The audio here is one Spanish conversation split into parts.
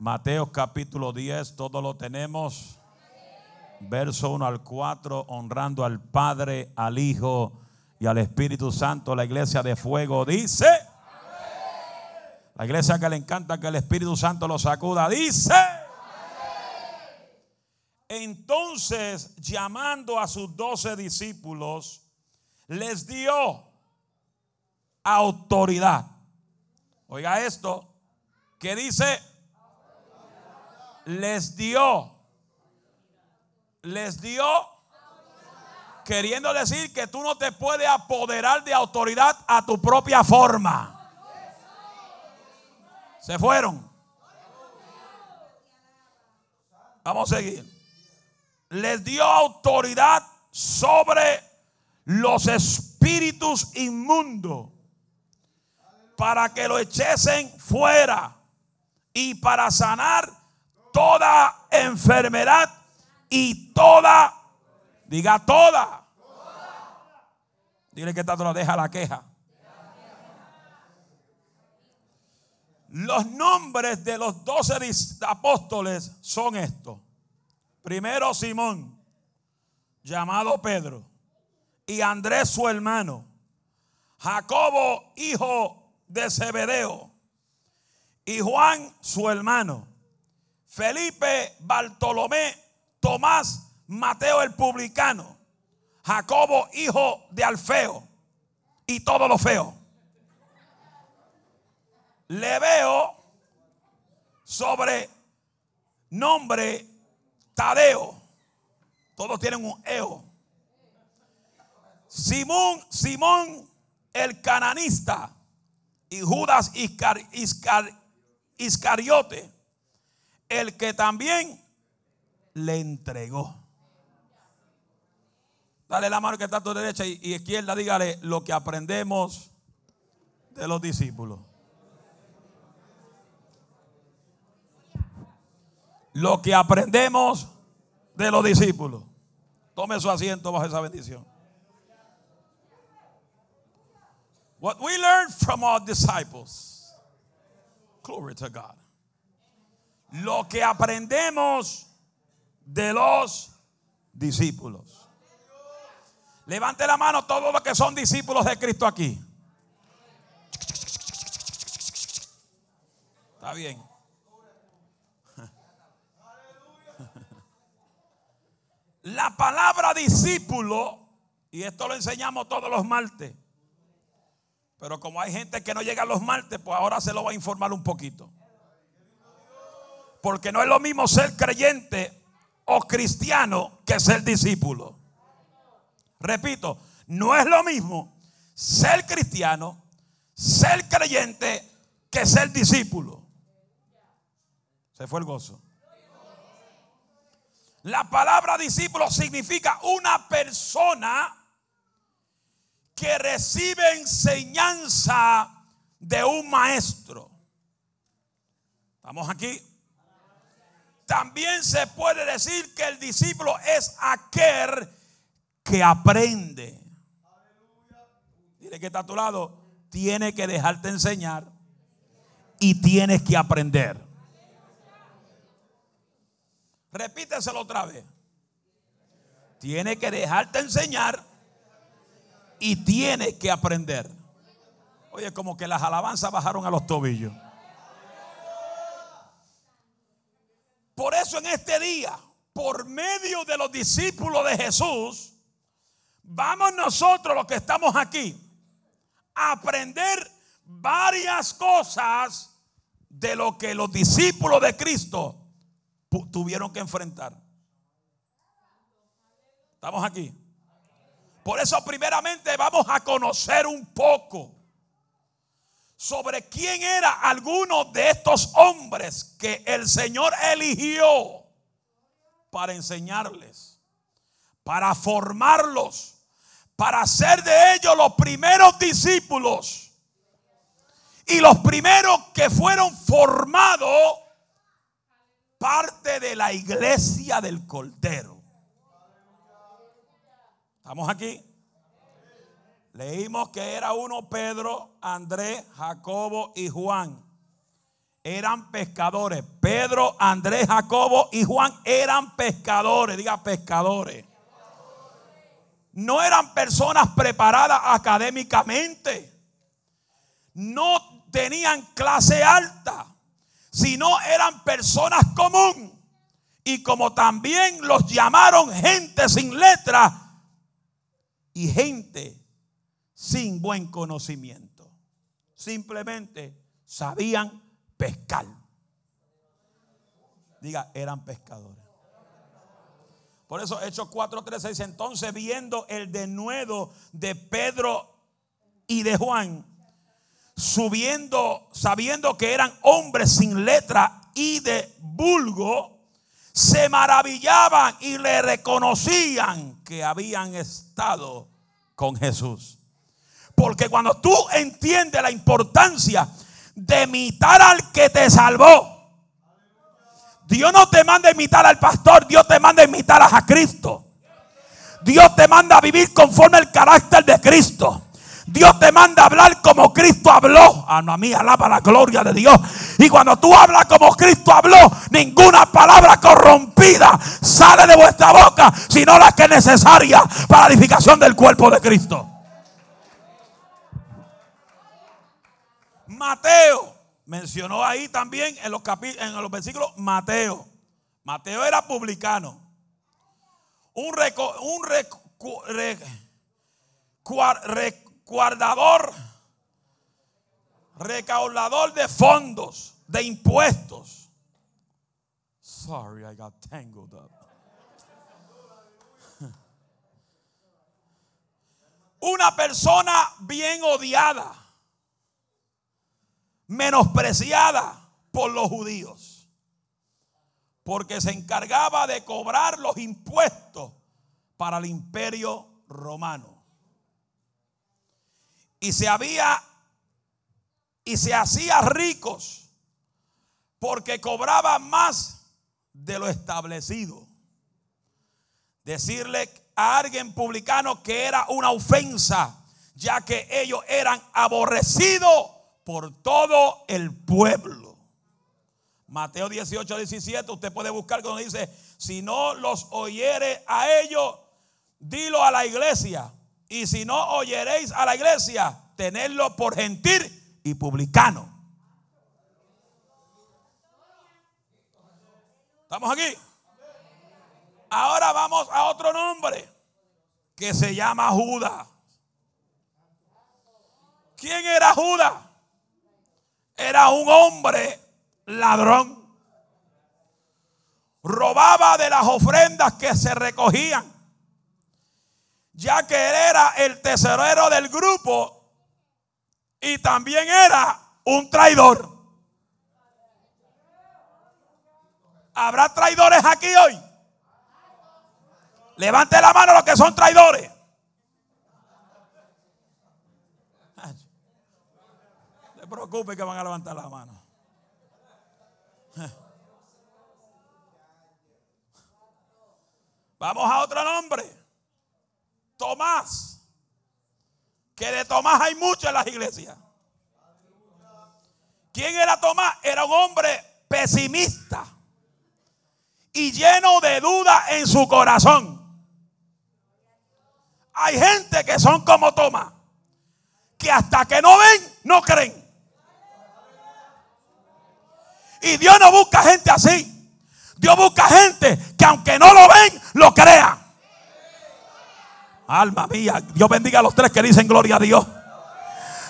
Mateo capítulo 10, todo lo tenemos. Verso 1 al 4, honrando al Padre, al Hijo y al Espíritu Santo. La iglesia de fuego dice. La iglesia que le encanta que el Espíritu Santo lo sacuda, dice. Entonces, llamando a sus doce discípulos, les dio autoridad. Oiga esto, que dice, les dio, les dio, queriendo decir que tú no te puedes apoderar de autoridad a tu propia forma. Se fueron. Vamos a seguir les dio autoridad sobre los espíritus inmundos para que lo echesen fuera y para sanar toda enfermedad y toda, diga toda. Dile que tanto lo deja la queja. Los nombres de los doce apóstoles son estos. Primero Simón, llamado Pedro, y Andrés su hermano, Jacobo, hijo de Zebedeo, y Juan su hermano, Felipe, Bartolomé, Tomás, Mateo el publicano, Jacobo, hijo de Alfeo, y todos los feos. Le veo sobre nombre Tadeo. Todos tienen un eo. Simón, Simón el cananista y Judas Iscariote, el que también le entregó. Dale la mano que está a tu derecha y, izquierda, dígale lo que aprendemos de los discípulos. lo que aprendemos de los discípulos. Tome su asiento bajo esa bendición. What we learned from our disciples. Glory to God. Lo que aprendemos de los discípulos. Levante la mano todos los que son discípulos de Cristo aquí. Está bien. La palabra discípulo, y esto lo enseñamos todos los martes, pero como hay gente que no llega a los martes, pues ahora se lo va a informar un poquito. Porque no es lo mismo ser creyente o cristiano que ser discípulo. Repito, no es lo mismo ser cristiano, ser creyente que ser discípulo. Se fue el gozo. La palabra discípulo significa una persona que recibe enseñanza de un maestro. ¿Estamos aquí? También se puede decir que el discípulo es aquel que aprende. Dile que está a tu lado. Tiene que dejarte enseñar y tienes que aprender. Repíteselo otra vez. Tiene que dejarte enseñar y tiene que aprender. Oye, como que las alabanzas bajaron a los tobillos. Por eso en este día, por medio de los discípulos de Jesús, vamos nosotros los que estamos aquí a aprender varias cosas de lo que los discípulos de Cristo tuvieron que enfrentar. Estamos aquí. Por eso primeramente vamos a conocer un poco sobre quién era alguno de estos hombres que el Señor eligió para enseñarles, para formarlos, para ser de ellos los primeros discípulos y los primeros que fueron formados parte de la iglesia del Cordero. ¿Estamos aquí? Leímos que era uno Pedro, Andrés, Jacobo y Juan. eran pescadores. Pedro, Andrés, Jacobo y Juan eran pescadores. Diga pescadores. No eran personas preparadas académicamente. No tenían clase alta, sino eran personas común. Y como también los llamaron gente sin letra y gente sin buen conocimiento. Simplemente sabían pescar. Diga, eran pescadores. Por eso Hechos 4:13 dice, entonces viendo el denuedo de Pedro y de Juan, subiendo, sabiendo que eran hombres sin letra y de vulgo, se maravillaban y le reconocían que habían estado con Jesús. Porque cuando tú entiendes la importancia de imitar al que te salvó, Dios no te manda a imitar al pastor, Dios te manda a imitar a Cristo. Dios te manda a vivir conforme al carácter de Cristo. Dios te manda a hablar como Cristo habló. A mí alaba la gloria de Dios. Y cuando tú hablas como Cristo habló, ninguna palabra corrompida sale de vuestra boca, sino la que es necesaria para la edificación del cuerpo de Cristo. Mateo mencionó ahí también en los, en los versículos Mateo. Mateo era publicano. Un, un guardador, recaudador de fondos, de impuestos. Sorry, I got tangled up. Una persona bien odiada, menospreciada por los judíos, porque se encargaba de cobrar los impuestos para el imperio romano y se había y se hacía ricos porque cobraba más de lo establecido. Decirle a alguien publicano que era una ofensa, ya que ellos eran aborrecidos por todo el pueblo. Mateo 18, 17, usted puede buscar cuando dice, si no los oyere a ellos, dilo a la iglesia. Y si no oyeréis a la iglesia, tenedlo por gentil y publicano. ¿Estamos aquí? Ahora vamos a otro nombre que se llama Judas. ¿Quién era Judas? Era un hombre ladrón. Robaba de las ofrendas que se recogían ya que él era el tesorero del grupo y también era un traidor. ¿Habrá traidores aquí hoy? Levante la mano los que son traidores. No se preocupe que van a levantar la mano. Vamos a otro nombre. Tomás. Que de Tomás hay mucho en las iglesias. ¿Quién era Tomás? Era un hombre pesimista y lleno de duda en su corazón. Hay gente que son como Tomás, que hasta que no ven, no creen. Y Dios no busca gente así. Dios busca gente que aunque no lo ven, lo crea. Alma mía, Dios bendiga a los tres que dicen gloria a Dios.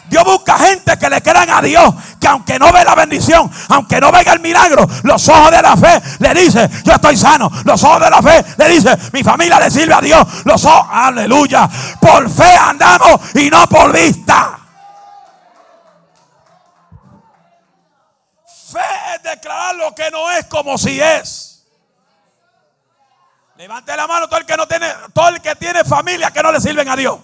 Dios busca gente que le crean a Dios, que aunque no ve la bendición, aunque no venga el milagro, los ojos de la fe le dicen, yo estoy sano. Los ojos de la fe le dicen, mi familia le sirve a Dios. Los ojos, aleluya. Por fe andamos y no por vista. Declarar lo que no es como si es. Levante la mano todo el que no tiene, todo el que tiene familia que no le sirven a Dios.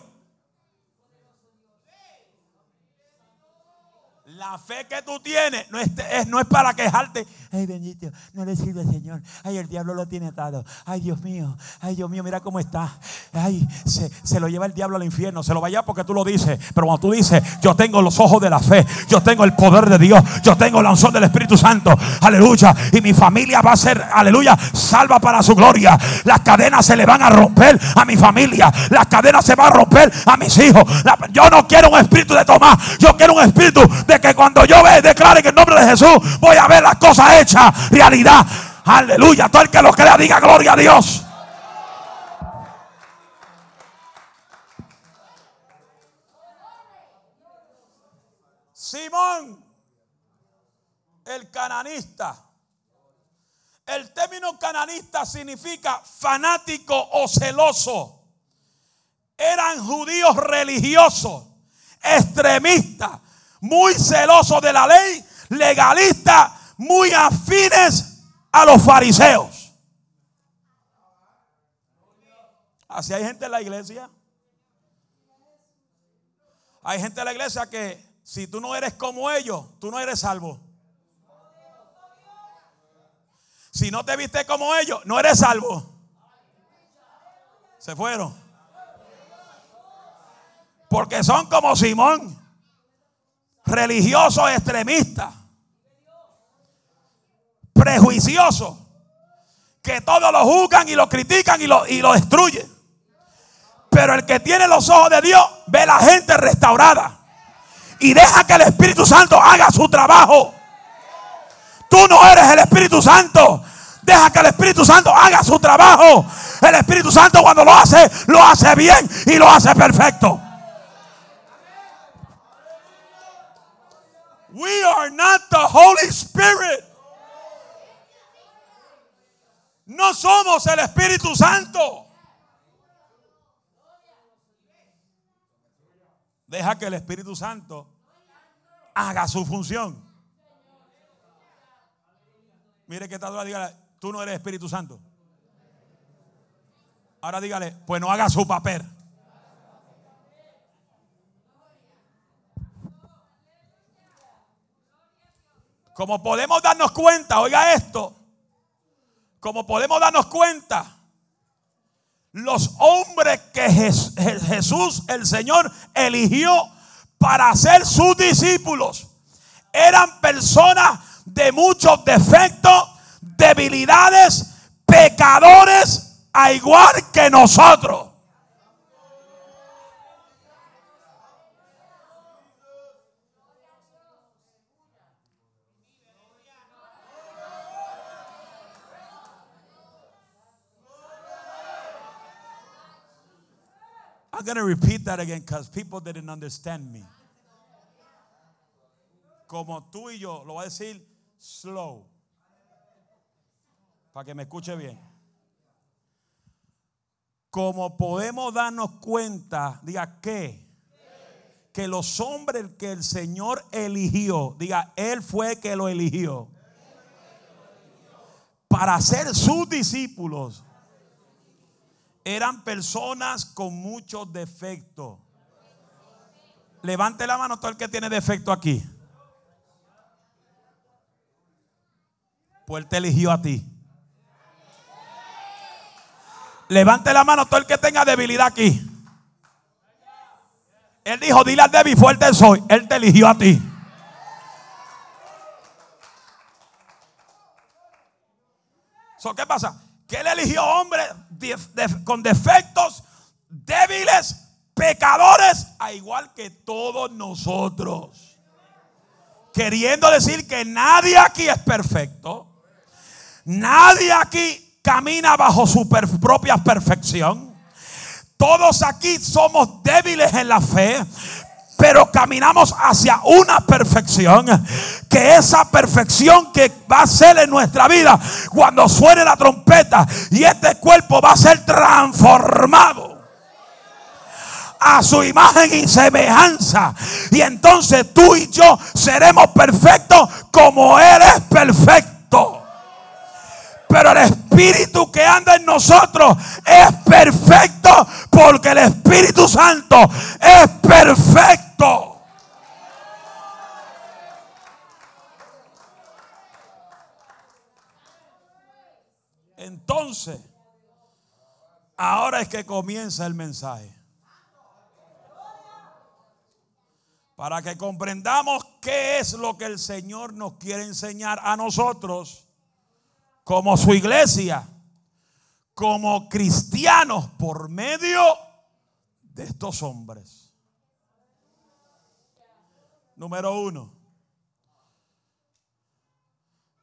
La fe que tú tienes no es, no es para quejarte. Ay, bendito, no le sirve Señor. Ay, el diablo lo tiene atado. Ay, Dios mío, ay, Dios mío, mira cómo está. Ay, se, lo lleva el diablo al infierno. Se lo vaya porque tú lo dices. Pero cuando tú dices, yo tengo los ojos de la fe, yo tengo el poder de Dios, yo tengo la unción del Espíritu Santo. Aleluya. Y mi familia va a ser, aleluya, salva para su gloria. Las cadenas se le van a romper a mi familia. Las cadenas se van a romper a mis hijos. yo no quiero un espíritu de Tomás. Yo quiero un espíritu de que cuando yo ve, declare en nombre de Jesús voy a ver las cosas hechas realidad. Aleluya. Todo el que lo crea diga gloria a Dios. Simón, el cananista. El término cananista significa fanático o celoso. Eran judíos religiosos, extremistas, muy celosos de la ley, legalistas, muy afines a los fariseos. Así hay gente en la iglesia. Hay gente en la iglesia que si tú no eres como ellos, tú no eres salvo. Si no te viste como ellos, no eres salvo. Se fueron. Porque son como Simón religiosos extremistas, prejuiciosos, que todos lo juzgan y lo critican y lo, y lo destruyen. Pero el que tiene los ojos de Dios ve la gente restaurada y deja que el Espíritu Santo haga su trabajo. Tú no eres el Espíritu Santo. Deja que el Espíritu Santo haga su trabajo. El Espíritu Santo cuando lo hace, lo hace bien y lo hace perfecto. We are not the Holy Spirit. No somos el Espíritu Santo. Deja que el Espíritu Santo haga su función. Mire que tal dígale, tú no eres Espíritu Santo. Ahora dígale, pues no haga su papel. Como podemos darnos cuenta, oiga esto, como podemos darnos cuenta, los hombres que Jesús, el Señor, eligió para ser sus discípulos, eran personas de muchos defectos, debilidades, pecadores, a igual que nosotros. I'm going to repeat that again because people didn't understand me. Como tú y yo, lo voy a decir slow. Para que me escuche bien. Como podemos darnos cuenta, diga que, que los hombres que el Señor eligió, diga, Él fue que lo eligió. Para ser sus discípulos eran personas con muchos defectos. Levante la mano todo el que tiene defecto aquí. Pues él te eligió a ti. Levante la mano todo el que tenga debilidad aquí. Él dijo, dile al débil, fuerte soy. Él te eligió a ti. ¿Qué pasa? Que él eligió hombres con defectos, débiles, pecadores, a igual que todos nosotros. Queriendo decir que nadie aquí es perfecto. Nadie aquí camina bajo su propia perfección. Todos aquí somos débiles en la fe, pero caminamos hacia una perfección. Que esa perfección que va a ser en nuestra vida cuando suene la trompeta y este cuerpo va a ser transformado a su imagen y semejanza. Y entonces tú y yo seremos perfectos como Él es perfecto. Pero el Espíritu que anda en nosotros es perfecto porque el Espíritu Santo es perfecto. Entonces, ahora es que comienza el mensaje. Para que comprendamos qué es lo que el Señor nos quiere enseñar a nosotros como su iglesia, como cristianos por medio de estos hombres. Número uno.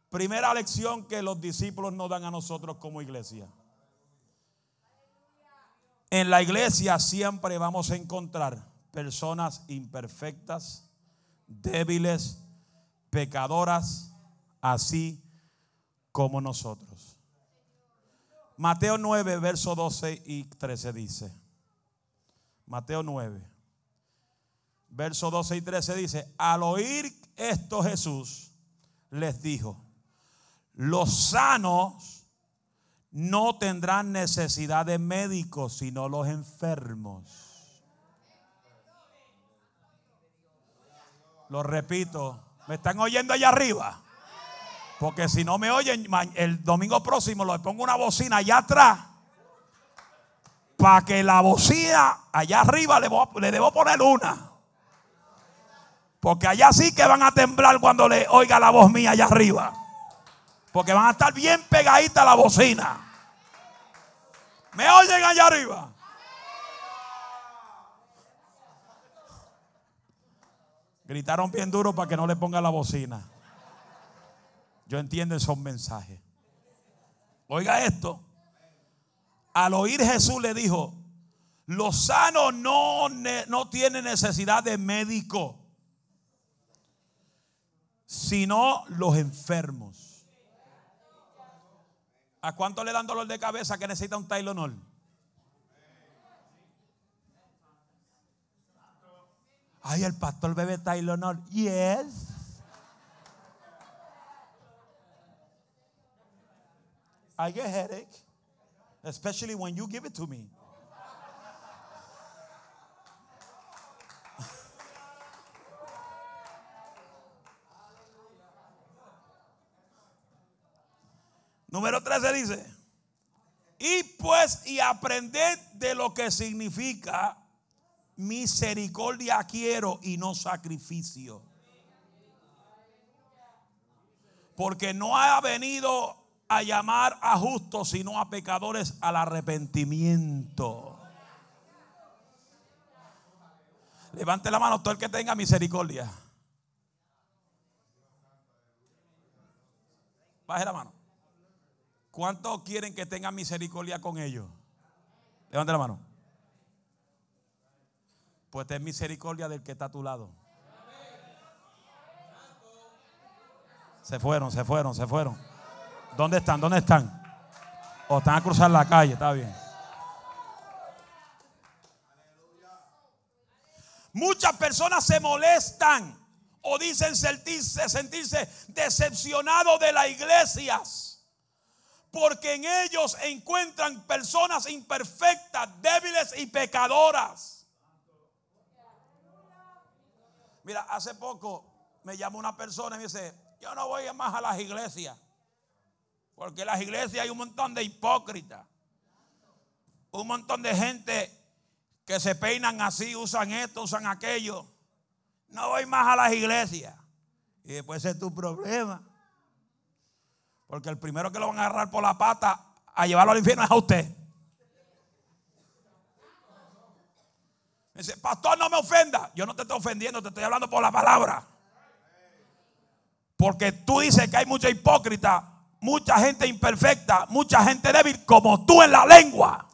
Primera lección que los discípulos nos dan a nosotros como iglesia. En la iglesia siempre vamos a encontrar personas imperfectas, débiles, pecadoras, así como nosotros. Mateo 9, verso 12 y 13 dice. Mateo 9, verso 12 y 13 dice, al oír esto Jesús les dijo, los sanos no tendrán necesidad de médicos, sino los enfermos. Lo repito, ¿me están oyendo allá arriba? Porque si no me oyen, el domingo próximo le pongo una bocina allá atrás. Para que la bocina allá arriba le, le debo poner una. Porque allá sí que van a temblar cuando le oiga la voz mía allá arriba. Porque van a estar bien pegaditas la bocina. ¿Me oyen allá arriba? Gritaron bien duro para que no le ponga la bocina. Yo entiendo esos mensajes. Oiga esto. Al oír Jesús le dijo, los sanos no, no tienen necesidad de médico, sino los enfermos. ¿A cuánto le dan dolor de cabeza que necesita un Tylenol? Ay, el pastor bebe Tylenol. Yes. I get headache, especially when you give it to me. Número 13 dice, y pues y aprended de lo que significa misericordia quiero y no sacrificio. Porque no ha venido a llamar a justos, sino a pecadores al arrepentimiento. Levante la mano todo el que tenga misericordia. Baje la mano. ¿Cuántos quieren que tenga misericordia con ellos? Levante la mano. Pues ten misericordia del que está a tu lado. Se fueron, se fueron, se fueron. ¿Dónde están? ¿Dónde están? O están a cruzar la calle, está bien. Muchas personas se molestan o dicen sentirse, sentirse decepcionados de las iglesias. Porque en ellos encuentran personas imperfectas, débiles y pecadoras. Mira, hace poco me llamó una persona y me dice, yo no voy más a las iglesias. Porque en las iglesias hay un montón de hipócritas. Un montón de gente que se peinan así, usan esto, usan aquello. No voy más a las iglesias. Y después es tu problema. Porque el primero que lo van a agarrar por la pata a llevarlo al infierno es a usted. Dice, pastor, no me ofenda. Yo no te estoy ofendiendo, te estoy hablando por la palabra. Porque tú dices que hay mucha hipócrita, mucha gente imperfecta, mucha gente débil, como tú en la lengua.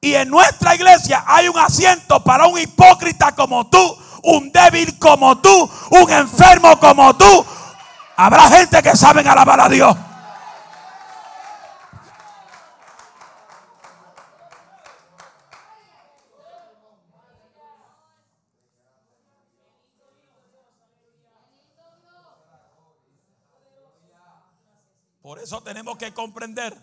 Y en nuestra iglesia hay un asiento para un hipócrita como tú, un débil como tú, un enfermo como tú. Habrá gente que saben alabar a Dios. Por eso tenemos que comprender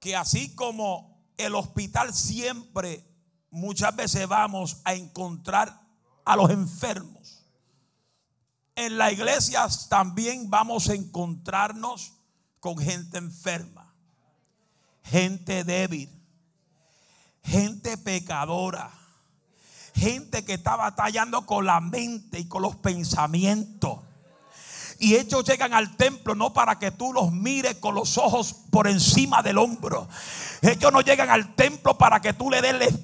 que así como el hospital siempre, muchas veces vamos a encontrar a los enfermos. en la iglesia también vamos a encontrarnos con gente enferma, gente débil, gente pecadora, gente que está batallando con la mente y con los pensamientos. Y ellos llegan al templo no para que tú los mires con los ojos por encima del hombro. Ellos no llegan al templo para que tú le des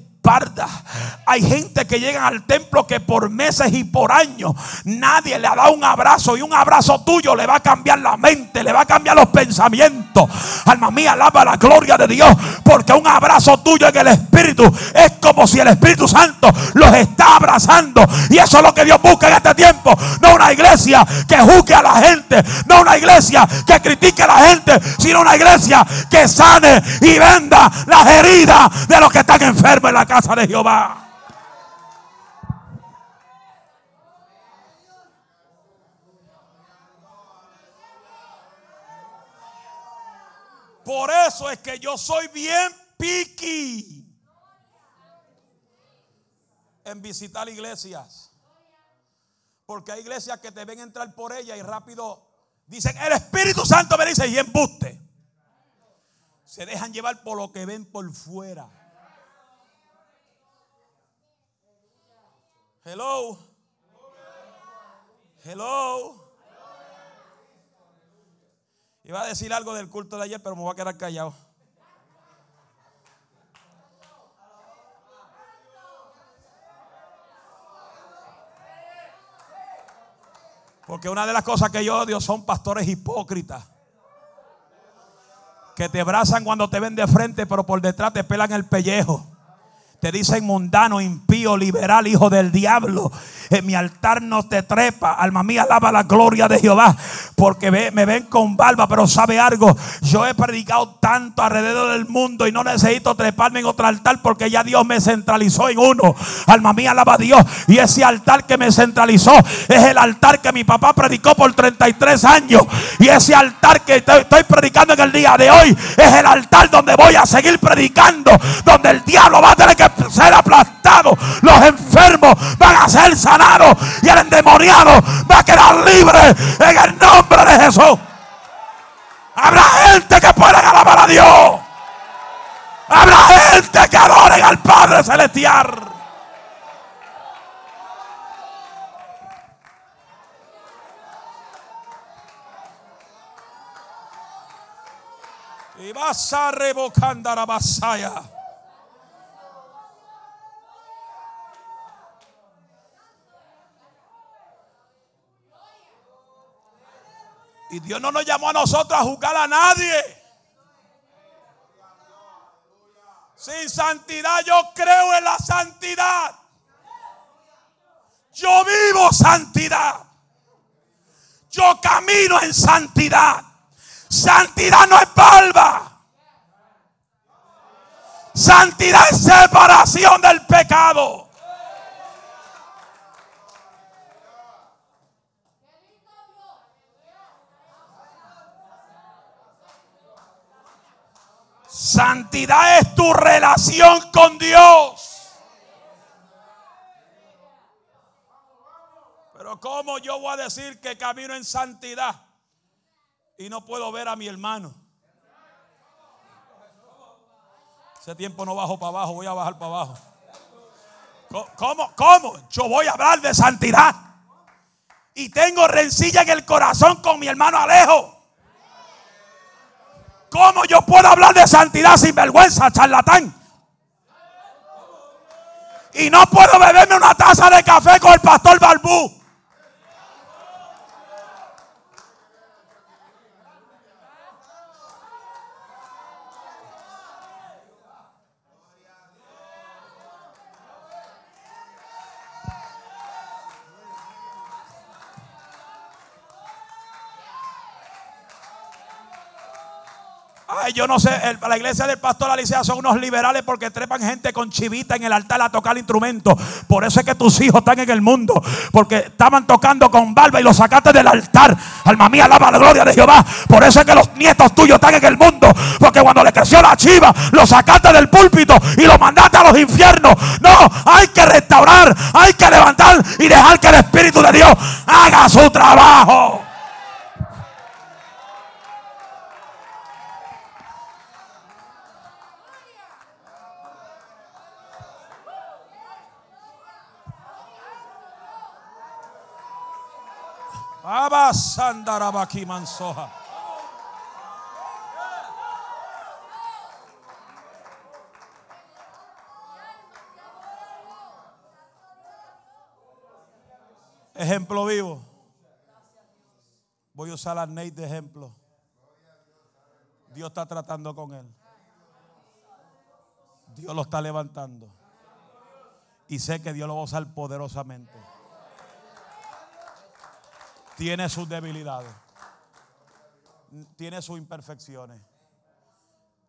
Hay gente que llega al templo que por meses y por años nadie le ha dado un abrazo y un abrazo tuyo le va a cambiar la mente, le va a cambiar los pensamientos. Alma mía, alaba la gloria de Dios, porque un abrazo tuyo en el Espíritu es como si el Espíritu Santo los está abrazando. Y eso es lo que Dios busca en este tiempo. No una iglesia que juzgue a la gente, no una iglesia que critique a la gente, sino una iglesia que sane y venda las heridas de los que están enfermos en la casa de Jehová. Por eso es que yo soy bien piqui en visitar iglesias. Porque hay iglesias que te ven entrar por ella y rápido dicen, el Espíritu Santo me dice y embuste. Se dejan llevar por lo que ven por fuera. Hello. Hello. Iba a decir algo del culto de ayer, pero me voy a quedar callado. Porque una de las cosas que yo odio son pastores hipócritas. Que te abrazan cuando te ven de frente, pero por detrás te pelan el pellejo. Te dicen mundano, impío, liberal, hijo del diablo. En mi altar no te trepa. Alma mía, alaba la gloria de Jehová. Porque me ven con barba, pero sabe algo. Yo he predicado tanto alrededor del mundo y no necesito treparme en otro altar porque ya Dios me centralizó en uno. Alma mía, alaba a Dios. Y ese altar que me centralizó es el altar que mi papá predicó por 33 años. Y ese altar que estoy predicando en el día de hoy es el altar donde voy a seguir predicando. Donde el diablo va a tener que ser aplastado. Los enfermos van a ser sanados. Y el endemoniado va a quedar libre en el nombre de Jesús. Habrá gente que pueda alabar a Dios. Habrá gente que adoren al Padre Celestial. Y vas a revocando a la vasalla. Y Dios no nos llamó a nosotros a juzgar a nadie. Sin santidad yo creo en la santidad. Yo vivo santidad. Yo camino en santidad. Santidad no es barba. Santidad es separación del pecado. Santidad es tu relación con Dios. Pero ¿cómo yo voy a decir que camino en santidad y no puedo ver a mi hermano? Ese tiempo no bajo para abajo, voy a bajar para abajo. ¿Cómo? ¿Cómo? Yo voy a hablar de santidad. Y tengo rencilla en el corazón con mi hermano Alejo. ¿Cómo yo puedo hablar de santidad sin vergüenza, charlatán? Y no puedo beberme una taza de café con el pastor Balbú. Yo no sé, la iglesia del pastor Alicia son unos liberales porque trepan gente con chivita en el altar a tocar instrumentos. Por eso es que tus hijos están en el mundo. Porque estaban tocando con barba y los sacaste del altar. Alma mía, alaba la gloria de Jehová. Por eso es que los nietos tuyos están en el mundo. Porque cuando le creció la chiva, los sacaste del púlpito y los mandaste a los infiernos. No, hay que restaurar, hay que levantar y dejar que el Espíritu de Dios haga su trabajo. Mansoja. Ejemplo vivo. Voy a usar a Nate de ejemplo. Dios está tratando con él. Dios lo está levantando. Y sé que Dios lo va a usar poderosamente tiene sus debilidades, tiene sus imperfecciones,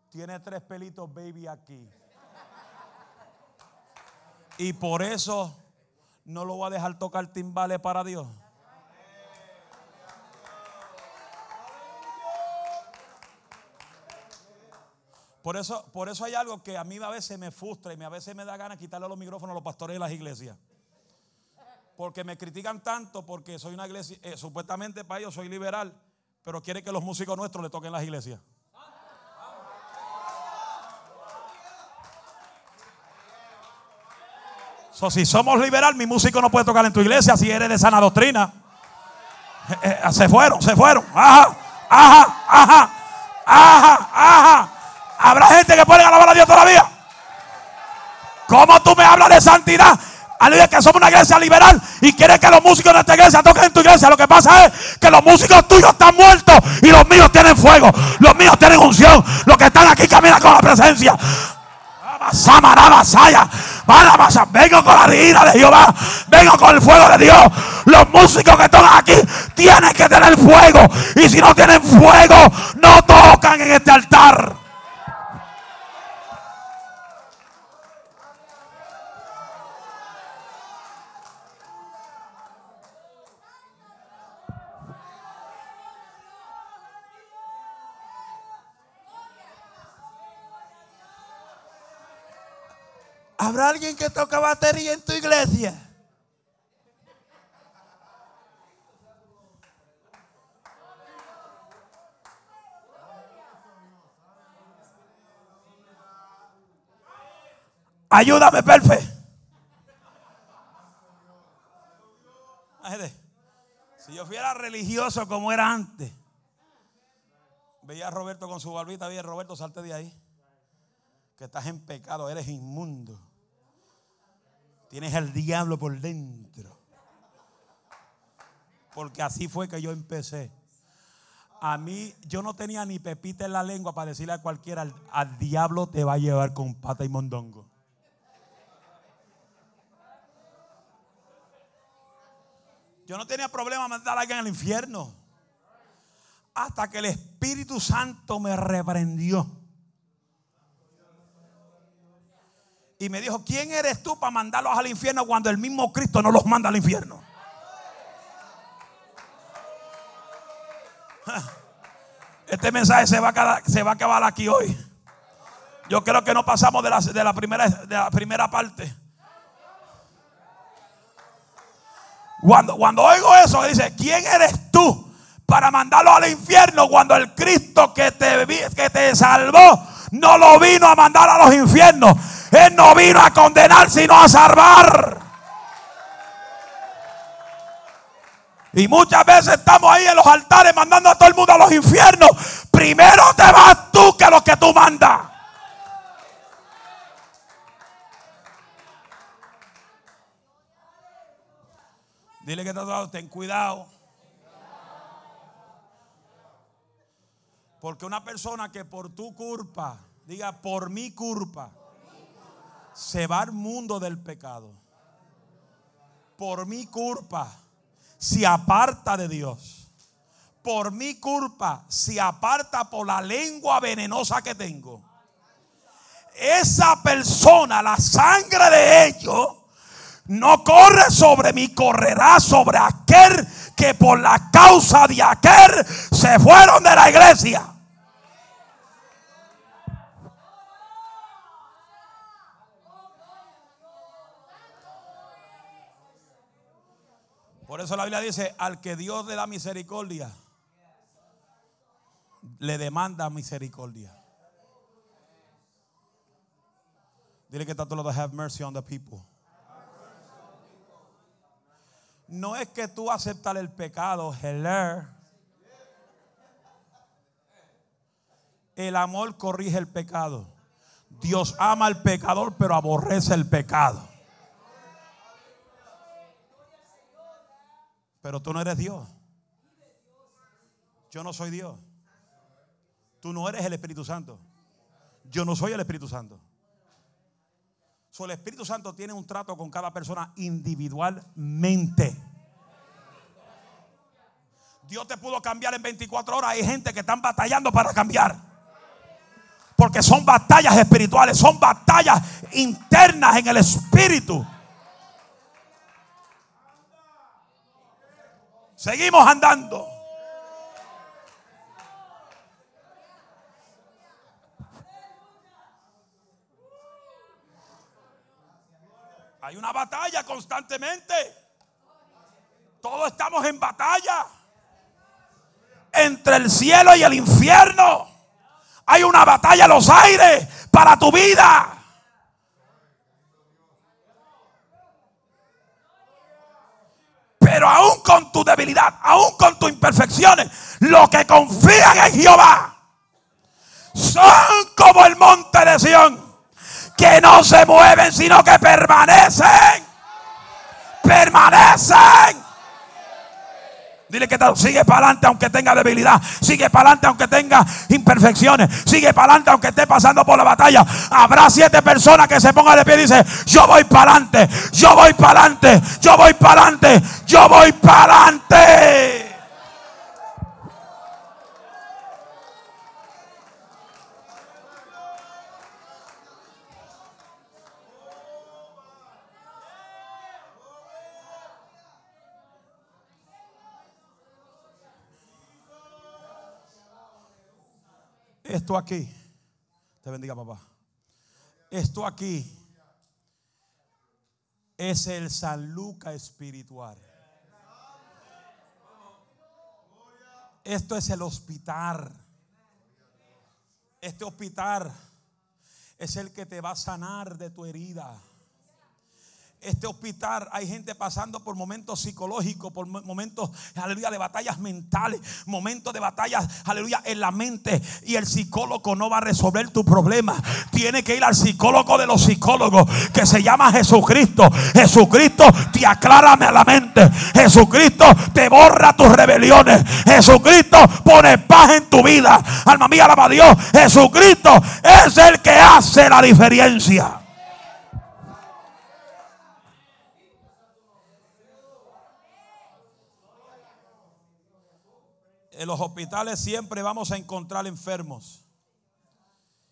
tiene tres pelitos baby aquí. Y por eso no lo voy a dejar tocar timbales para Dios. Por eso, por eso hay algo que a mí a veces me frustra y a veces me da ganas quitarle los micrófonos a los pastores de las iglesias porque me critican tanto porque soy una iglesia, eh, supuestamente para ellos soy liberal, pero quiere que los músicos nuestros le toquen las iglesias. So, si somos liberal, mi músico no puede tocar en tu iglesia si eres de sana doctrina. Eh, eh, se fueron, se fueron. Ajá, ajá, ajá, ajá, ajá. Habrá gente que puede alabar a Dios todavía. ¿Cómo tú me hablas de santidad? Aleluya, que somos una iglesia liberal y quiere que los músicos de esta iglesia toquen en tu iglesia. Lo que pasa es que los músicos tuyos están muertos y los míos tienen fuego. Los míos tienen unción. Los que están aquí caminan con la presencia. Vengo con la ira de Jehová. Vengo con el fuego de Dios. Los músicos que están aquí tienen que tener fuego. Y si no tienen fuego, no tocan en este altar. ¿Habrá alguien que toca batería en tu iglesia? Ayúdame, Perfe. Si yo fuera religioso como era antes, veía a Roberto con su barbita, veía Roberto, salte de ahí. Que estás en pecado, eres inmundo. Tienes el diablo por dentro. Porque así fue que yo empecé. A mí, yo no tenía ni pepita en la lengua para decirle a cualquiera, al, diablo te va a llevar con pata y mondongo. Yo no tenía problema mandar a alguien al infierno. Hasta que el Espíritu Santo me reprendió. Y me dijo, ¿quién eres tú para mandarlos al infierno cuando el mismo Cristo no los manda al infierno? Este mensaje se va a, acabar aquí hoy. Yo creo que no pasamos de la, de la, primera, de la primera parte. Cuando, cuando oigo eso, dice, ¿quién eres tú para mandarlo al infierno cuando el Cristo que te, que te salvó no lo vino a mandar a los infiernos? Él no vino a condenar, sino a salvar. Y muchas veces estamos ahí en los altares mandando a todo el mundo a los infiernos. Primero te vas tú que los que tú mandas. Dile que está ten cuidado. Porque una persona que por tu culpa, diga por mi culpa, se va al mundo del pecado. Por mi culpa se aparta de Dios. por mi culpa se aparta por la lengua venenosa que tengo, esa persona, la sangre de ellos, no corre sobre mí, correrá sobre aquel que por la causa de aquel se fueron de la iglesia. Por eso la Biblia dice, al que Dios le da misericordia, le demanda misericordia. Dile que está todo lo de have mercy on the people. No es que tú aceptar el pecado, hello. El amor corrige el pecado. Dios ama al pecador, pero aborrece el pecado. Pero tú no eres Dios. Yo no soy Dios. Tú no eres el Espíritu Santo. Yo no soy el Espíritu Santo. So, el Espíritu Santo tiene un trato con cada persona individualmente. Dios te pudo cambiar en 24 horas. Hay gente que están batallando para cambiar. Porque son batallas espirituales, son batallas internas en el espíritu. Seguimos andando. Hay una batalla constantemente. Todos estamos en batalla. Entre el cielo y el infierno. Hay una batalla en los aires para tu vida. Pero aún con tu debilidad, aún con tus imperfecciones, los que confían en Jehová son como el monte de Sión, que no se mueven, sino que permanecen. Permanecen. Dile que sigue para adelante aunque tenga debilidad. Sigue para adelante aunque tenga imperfecciones. Sigue para adelante aunque esté pasando por la batalla. Habrá siete personas que se pongan de pie y dicen, yo voy para adelante, yo voy para adelante, yo voy para adelante, yo voy para adelante. Esto aquí, te bendiga papá. Esto aquí es el San Lucas espiritual. Esto es el hospital. Este hospital es el que te va a sanar de tu herida este hospital hay gente pasando por momentos psicológicos, por momentos, aleluya, de batallas mentales, momentos de batallas, aleluya, en la mente. Y el psicólogo no va a resolver tu problema. Tiene que ir al psicólogo de los psicólogos, que se llama Jesucristo. Jesucristo te aclara la mente. Jesucristo te borra tus rebeliones. Jesucristo pone paz en tu vida. Alma mía, alaba Dios. Jesucristo es el que hace la diferencia. En los hospitales siempre vamos a encontrar enfermos.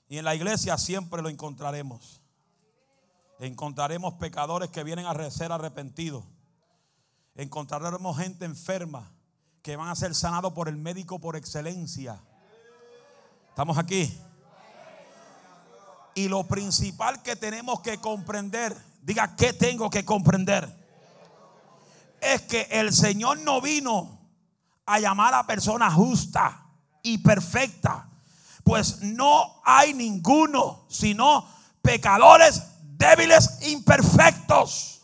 Y en la iglesia siempre lo encontraremos. Encontraremos pecadores que vienen a ser arrepentidos. Encontraremos gente enferma que van a ser sanados por el médico por excelencia. ¿Estamos aquí? Y lo principal que tenemos que comprender, diga, ¿qué tengo que comprender? Es que el Señor no vino a llamar a persona justa y perfecta. Pues no hay ninguno, sino pecadores débiles, imperfectos.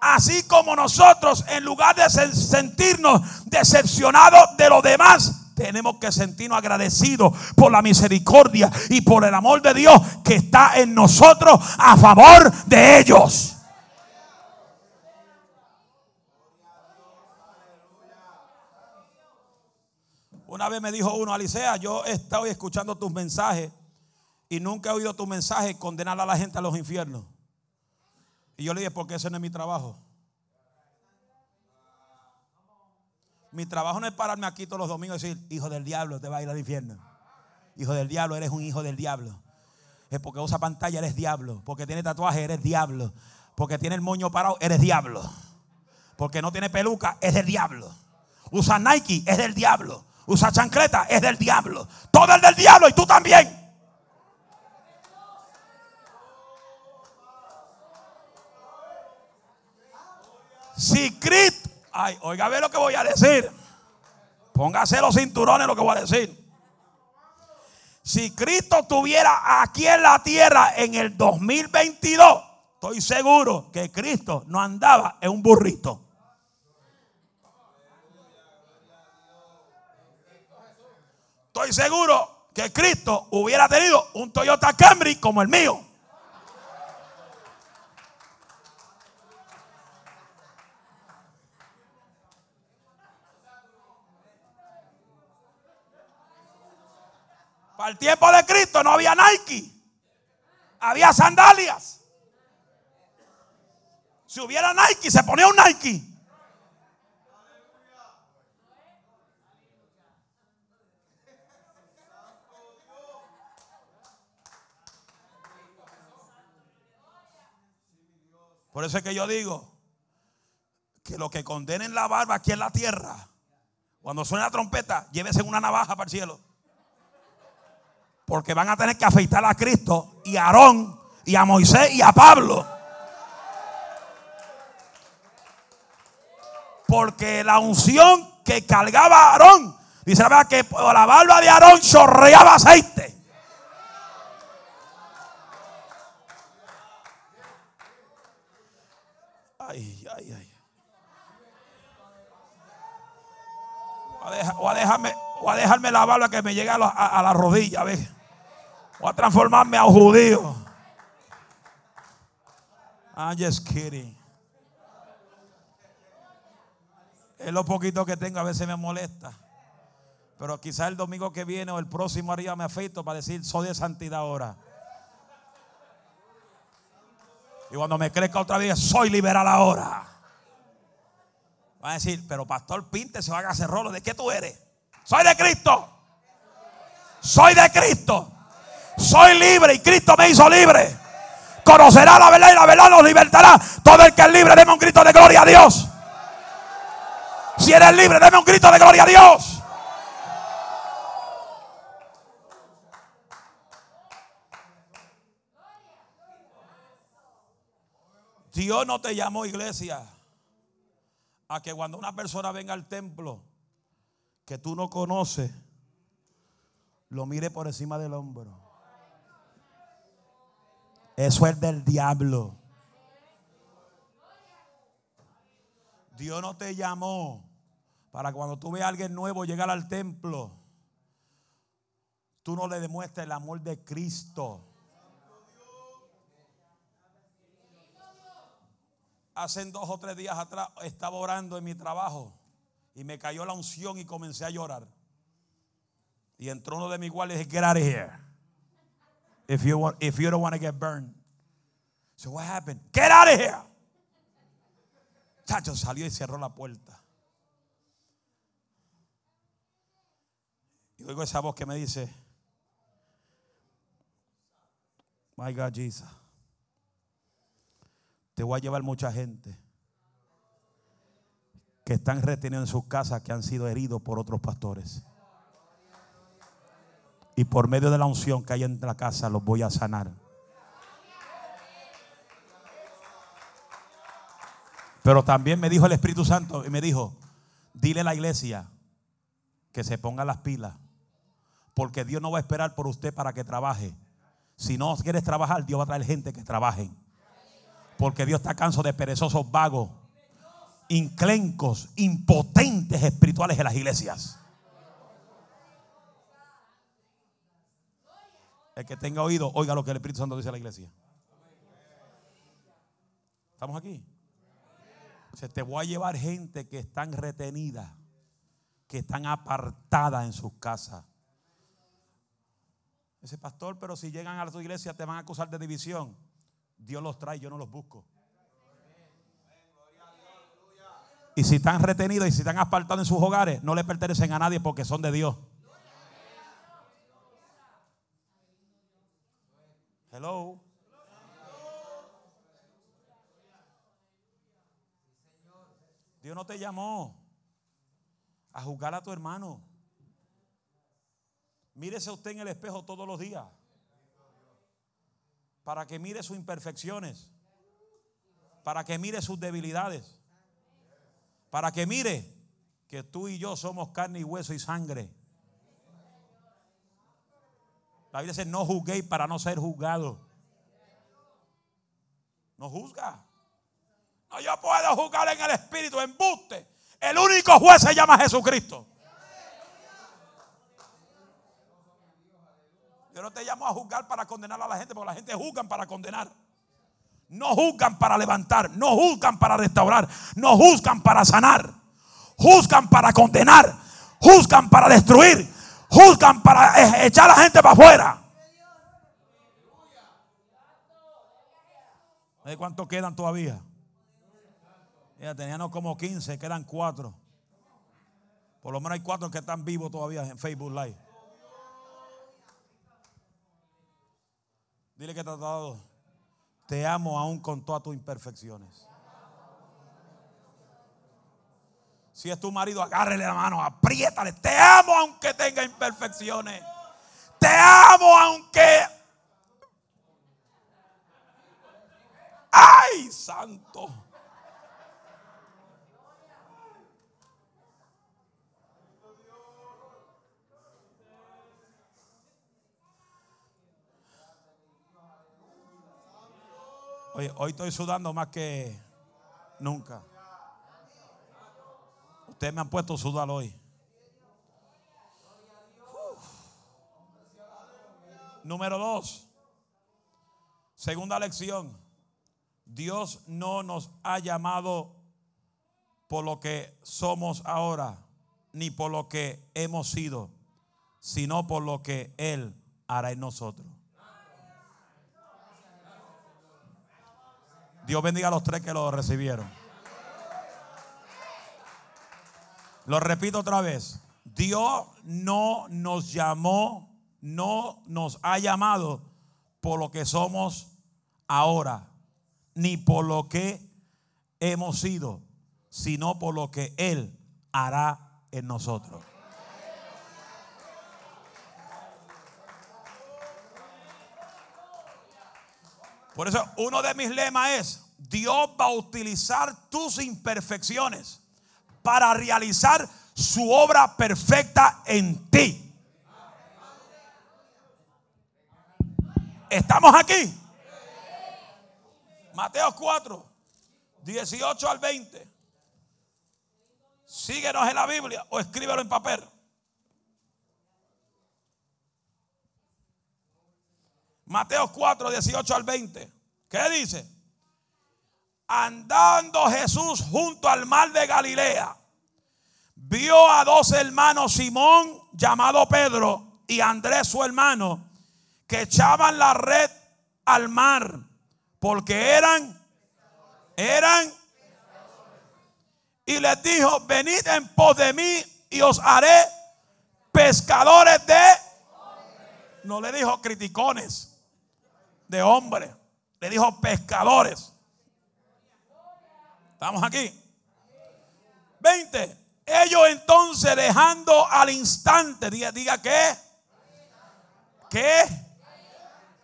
Así como nosotros, en lugar de sentirnos decepcionados de los demás, tenemos que sentirnos agradecidos por la misericordia y por el amor de Dios que está en nosotros a favor de ellos. Una vez me dijo uno, Alicea, yo he estado escuchando tus mensajes y nunca he oído tu mensaje condenar a la gente a los infiernos. Y yo le dije, porque ese no es mi trabajo. Mi trabajo no es pararme aquí todos los domingos y decir, hijo del diablo, te va a ir al infierno. Hijo del diablo, eres un hijo del diablo. Es porque usa pantalla, eres diablo. Porque tiene tatuaje, eres diablo. Porque tiene el moño parado, eres diablo. Porque no tiene peluca, es del diablo. Usa Nike, es del diablo. Usa chancleta, es del diablo. Todo es del diablo y tú también. Si Cristo, ay, oiga, ve lo que voy a decir. Póngase los cinturones lo que voy a decir. Si Cristo estuviera aquí en la tierra en el 2022, estoy seguro que Cristo no andaba en un burrito. Estoy seguro que Cristo hubiera tenido un Toyota Camry como el mío. Para el tiempo de Cristo no había Nike. Había sandalias. Si hubiera Nike, se ponía un Nike. Por eso es que yo digo que lo que condenen la barba aquí en la tierra, cuando suena la trompeta, llévese una navaja para el cielo. Porque van a tener que afeitar a Cristo y a Aarón y a Moisés y a Pablo. Porque la unción que cargaba Aarón, dice la verdad que la barba de Aarón chorreaba aceite. Ay, ay, ay. Voy a, dejarme, voy a dejarme la barba que me llegue a la, a la rodilla, ¿ves? Voy a transformarme a un judío. I'm just kidding. Es lo poquito que tengo, a veces me molesta. Pero quizás el domingo que viene o el próximo arriba me afeito para decir, soy de santidad ahora. Y cuando me crezca otra vez, soy liberal ahora. Va a decir, pero pastor, pinte se va a hacer rolo. ¿De qué tú eres? Soy de Cristo. Soy de Cristo. Soy libre y Cristo me hizo libre. Conocerá la verdad y la verdad nos libertará. Todo el que es libre, deme un grito de gloria a Dios. Si eres libre, deme un grito de gloria a Dios. Dios no te llamó iglesia a que cuando una persona venga al templo que tú no conoces, lo mire por encima del hombro. Eso es del diablo. Dios no te llamó para cuando tú veas a alguien nuevo llegar al templo, tú no le demuestres el amor de Cristo. Hace dos o tres días atrás estaba orando en mi trabajo y me cayó la unción y comencé a llorar. Y entró uno de mis guardias y dije, get out of here. If you, want, if you don't want to get burned. So what happened? Get out of here. Chacho salió y cerró la puerta. Y oigo esa voz que me dice, My God Jesus, te voy a llevar mucha gente que están retenidos en sus casas que han sido heridos por otros pastores. Y por medio de la unción que hay en la casa los voy a sanar. Pero también me dijo el Espíritu Santo y me dijo, dile a la iglesia que se ponga las pilas. Porque Dios no va a esperar por usted para que trabaje. Si no quieres trabajar, Dios va a traer gente que trabaje. Porque Dios está canso de perezosos vagos, inclencos, impotentes espirituales en las iglesias. El que tenga oído, oiga lo que el Espíritu Santo dice a la iglesia. ¿Estamos aquí? O te voy a llevar gente que están retenidas, que están apartadas en sus casas. Ese pastor, pero si llegan a tu iglesia te van a acusar de división. Dios los trae, yo no los busco. Y si están retenidos y si están apartados en sus hogares, no le pertenecen a nadie porque son de Dios. Hello. Dios no te llamó a juzgar a tu hermano. Mírese usted en el espejo todos los días para que mire sus imperfecciones, para que mire sus debilidades, para que mire que tú y yo somos carne y hueso y sangre. La Biblia dice, no juzguéis para no ser juzgado. No juzga. No, yo puedo juzgar en el espíritu, en buste. El único juez se llama Jesucristo. Yo no te llamo a juzgar para condenar a la gente, porque la gente juzgan para condenar. No juzgan para levantar, no juzgan para restaurar, no juzgan para sanar. Juzgan para condenar, juzgan para destruir, juzgan para eh, echar a la gente para afuera. ¿Cuántos quedan todavía? Ya teníamos como 15, quedan 4. Por lo menos hay 4 que están vivos todavía en Facebook Live. Dile que te dado. Te amo aún con todas tus imperfecciones. Si es tu marido, agárrele la mano, apriétale. Te amo aunque tenga imperfecciones. Te amo aunque... ¡Ay, santo! Hoy, estoy sudando más que nunca. Ustedes me han puesto a sudar hoy. Número dos. Segunda lección. Dios no nos ha llamado por lo que somos ahora, ni por lo que hemos sido, sino por lo que Él hará en nosotros. Dios bendiga a los tres que lo recibieron. Lo repito otra vez. Dios no nos llamó, no nos ha llamado por lo que somos ahora, ni por lo que hemos sido, sino por lo que Él hará en nosotros. Por eso uno de mis lemas es, Dios va a utilizar tus imperfecciones para realizar su obra perfecta en ti. ¿Estamos aquí? Mateo 4, 18 al 20. Síguenos en la Biblia o escríbelo en papel. Mateo 4, 18 al 20. ¿Qué dice? Andando Jesús junto al mar de Galilea, vio a dos hermanos, Simón, llamado Pedro, y Andrés, su hermano, que echaban la red al mar, porque eran, eran, y les dijo, venid en pos de mí y os haré pescadores de... No le dijo criticones de hombres. Le dijo pescadores. ¿Estamos aquí? 20. Ellos entonces dejando al instante, diga, diga qué. ¿Qué?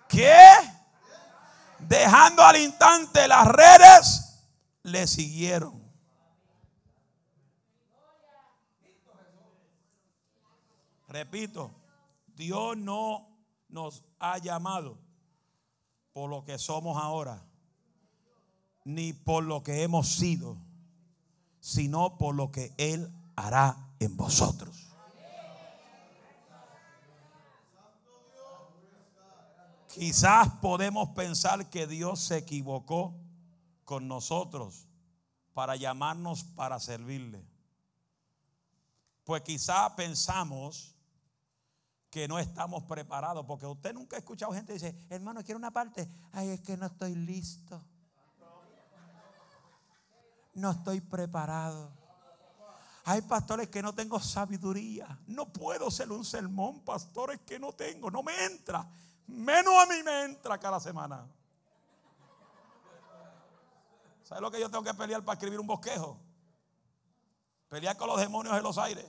¿Qué? Dejando al instante las redes, le siguieron. Repito, Dios no nos ha llamado por lo que somos ahora, ni por lo que hemos sido, sino por lo que Él hará en vosotros. Quizás podemos pensar que Dios se equivocó con nosotros para llamarnos para servirle. Pues quizás pensamos que no estamos preparados. Porque usted nunca ha escuchado gente que dice, hermano, quiero una parte. Ay, es que no estoy listo. no estoy preparado. Hay pastores que no tengo sabiduría. No puedo ser un sermón, pastores que no tengo. No me entra. Menos a mí me entra cada semana. ¿Sabes lo que yo tengo que pelear para escribir un bosquejo? Pelear con los demonios en los aires.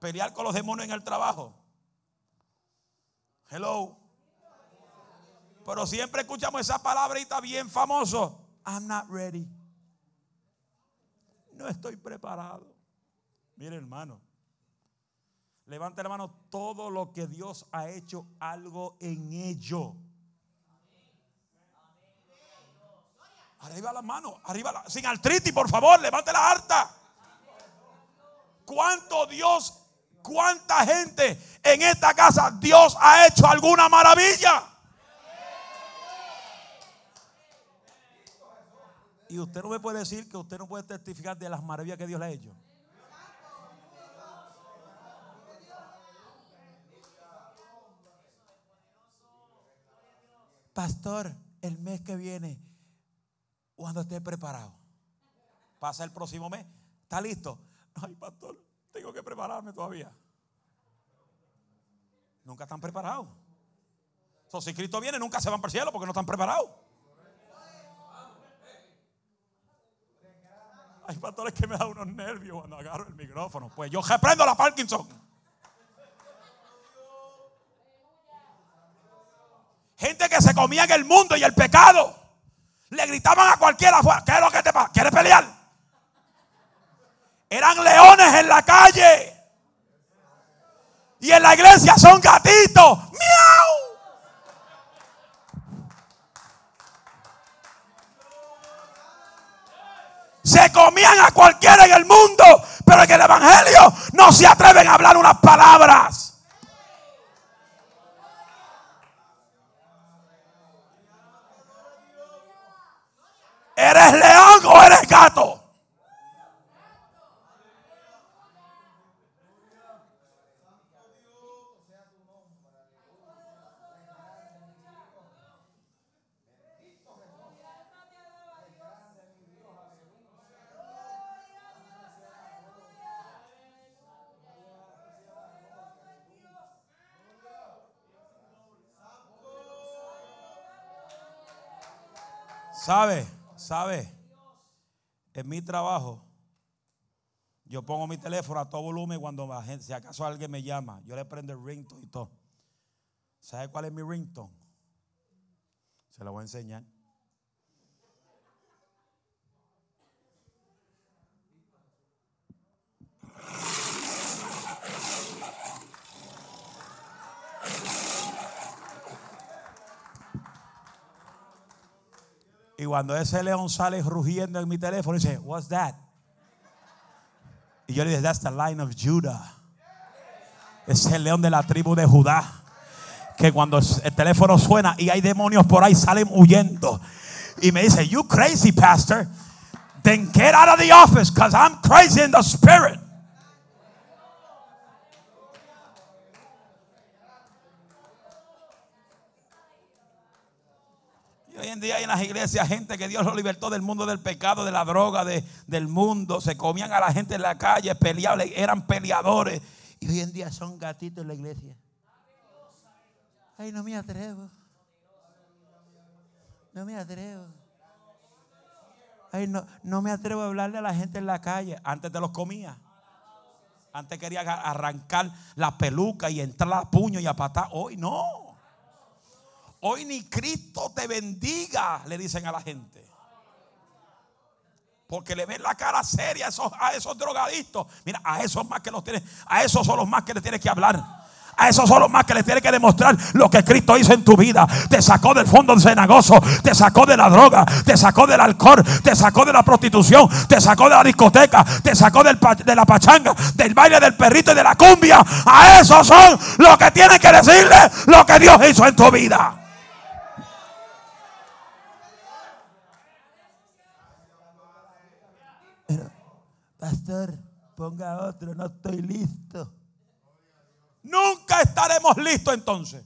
Pelear con los demonios en el trabajo. Hello. Pero siempre escuchamos esa palabrita bien famoso. I'm not ready no estoy preparado. Mire hermano, levante la mano todo lo que Dios ha hecho algo en ello. Arriba la mano, arriba la, sin artritis, por favor, levante la harta. ¿Cuánto Dios, cuánta gente en esta casa Dios ha hecho alguna maravilla? Y usted no me puede decir que usted no puede testificar de las maravillas que Dios le ha hecho. Pastor, el mes que viene, cuando esté preparado, pasa el próximo mes, ¿está listo? Ay, pastor, tengo que prepararme todavía. Nunca están preparados. si Cristo viene, nunca se van para el cielo porque no están preparados. Hay pastores que me dan unos nervios cuando agarro el micrófono. Pues yo reprendo la Parkinson. Gente que se comía en el mundo y el pecado. Le gritaban a cualquiera afuera. ¿Qué es lo que te pasa? ¿Quieres pelear? Eran leones en la calle. Y en la iglesia son gatitos. ¡Miau! Se comían a cualquiera en el mundo, pero en el Evangelio no se atreven a hablar unas palabras. ¿Eres león o eres gato? ¿Sabe? ¿Sabe? En mi trabajo, yo pongo mi teléfono a todo volumen cuando si acaso alguien me llama, yo le prendo el ringtone y todo. ¿Sabe cuál es mi ringtone? Se lo voy a enseñar. Y cuando ese león sale rugiendo en mi teléfono, dice, What's that? Y yo le dije, That's the line of Judah. Es el león de la tribu de Judá. Que cuando el teléfono suena y hay demonios por ahí, salen huyendo. Y me dice, You crazy, pastor. Then get out of the office because I'm crazy in the spirit. En día hay en las iglesias gente que Dios lo libertó del mundo del pecado, de la droga, del mundo. Se comían a la gente en la calle, eran peleadores. Y hoy en día son gatitos en la iglesia. Ay, no me atrevo. No me atrevo. Ay, no, no me atrevo a hablarle a la gente en la calle. Antes te los comía. Antes quería arrancar la peluca y entrar a puño y a patar. Hoy no. Hoy ni Cristo te bendiga, le dicen a la gente. Porque le ven la cara seria a esos, a esos drogadictos. Mira, a esos más que los tienes, a esos son los más que le tienes que hablar. A esos son los más que le tienes que demostrar lo que Cristo hizo en tu vida. Te sacó del fondo del cenagoso, te sacó de la droga, te sacó del alcohol, te sacó de la prostitución, te sacó de la discoteca, te sacó del, de la pachanga, del baile del perrito y de la cumbia. A esos son los que tienes que decirle lo que Dios hizo en tu vida. Pastor, ponga otro, no estoy listo. Nunca estaremos listos entonces.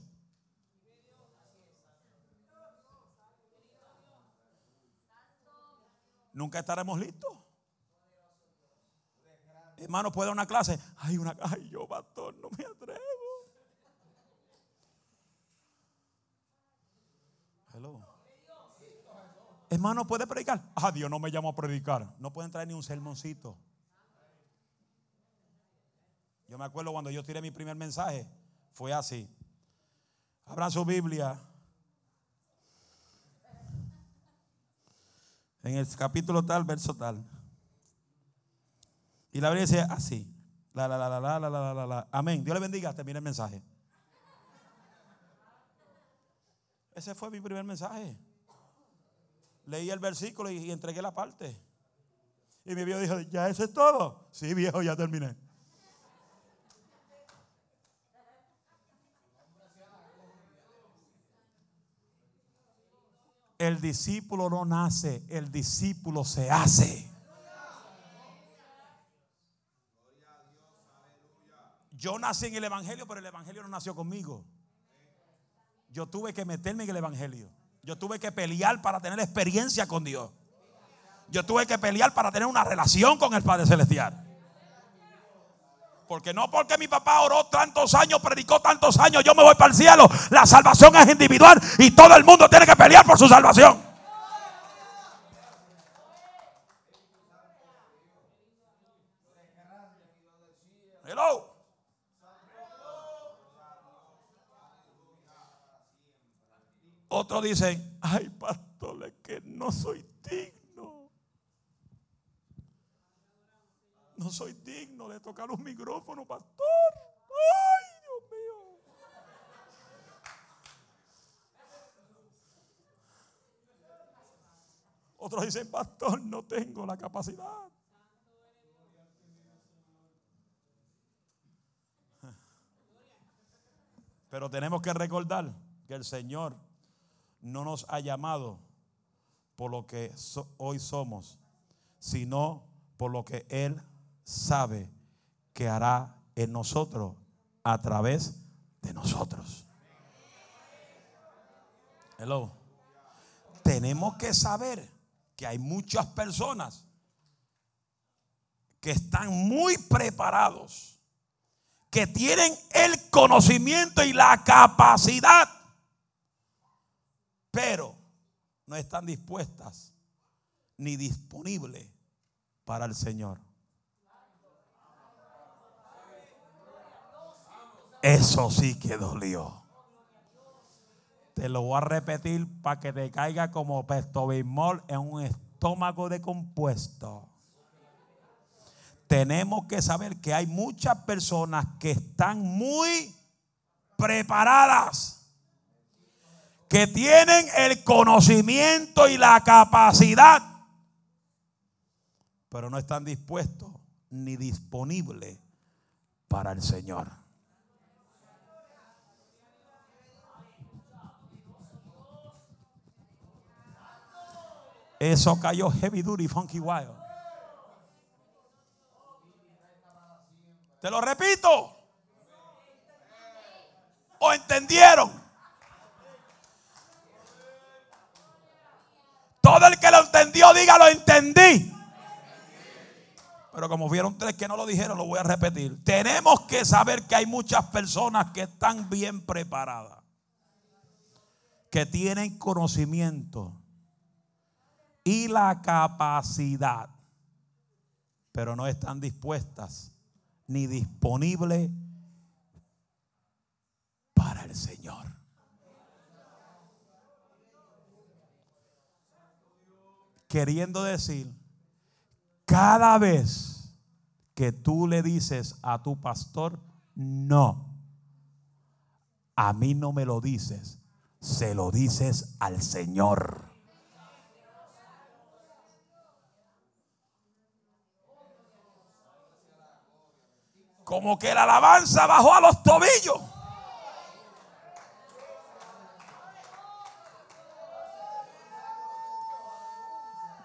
nunca estaremos listos. Hermano, puede una clase. Ay, una, ay, yo, pastor, no me atrevo. Hello. Hermano, ¿puede predicar? Ah, Dios no me llamo a predicar. No pueden traer ni un sermoncito. Yo me acuerdo cuando yo tiré mi primer mensaje. Fue así. Abran su Biblia. En el capítulo tal, verso tal. Y la Biblia dice así. La, la, la, la, la, la, la, la, Amén. Dios le bendiga. Termina el mensaje. Ese fue mi primer mensaje. Leí el versículo y, entregué la parte. Y mi viejo dijo, ¿ya eso es todo? Sí, viejo, ya terminé. El discípulo no nace, el discípulo se hace. Yo nací en el Evangelio, pero el Evangelio no nació conmigo. Yo tuve que meterme en el Evangelio. Yo tuve que pelear para tener experiencia con Dios. Yo tuve que pelear para tener una relación con el Padre Celestial. Porque no porque mi papá oró tantos años, predicó tantos años, yo me voy para el cielo. La salvación es individual y todo el mundo tiene que pelear por su salvación. Hello. Otros dicen, ay pastor, es que no soy digno. No soy digno de tocar un micrófono, pastor. Ay, Dios mío. Otros dicen, pastor, no tengo la capacidad. Pero tenemos que recordar que el Señor no nos ha llamado por lo que hoy somos, sino por lo que Él sabe que hará en nosotros a través de nosotros. Hello. Tenemos que saber que hay muchas personas que están muy preparados, que tienen el conocimiento y la capacidad, pero no están dispuestas ni disponibles para el Señor. Eso sí que dolió. Te lo voy a repetir para que te caiga como pestobismol en un estómago de compuesto. Tenemos que saber que hay muchas personas que están muy preparadas, que tienen el conocimiento y la capacidad, pero no están dispuestos ni disponibles para el Señor. Eso cayó heavy duty, funky wild. Te lo repito. ¿O entendieron? Todo el que lo entendió, diga lo entendí. Pero como vieron tres que no lo dijeron, lo voy a repetir. Tenemos que saber que hay muchas personas que están bien preparadas, que tienen conocimiento y la capacidad, pero no están dispuestas ni disponibles para el Señor. Queriendo decir, cada vez que tú le dices a tu pastor, no, a mí no me lo dices, se lo dices al Señor. como que la alabanza bajó a los tobillos.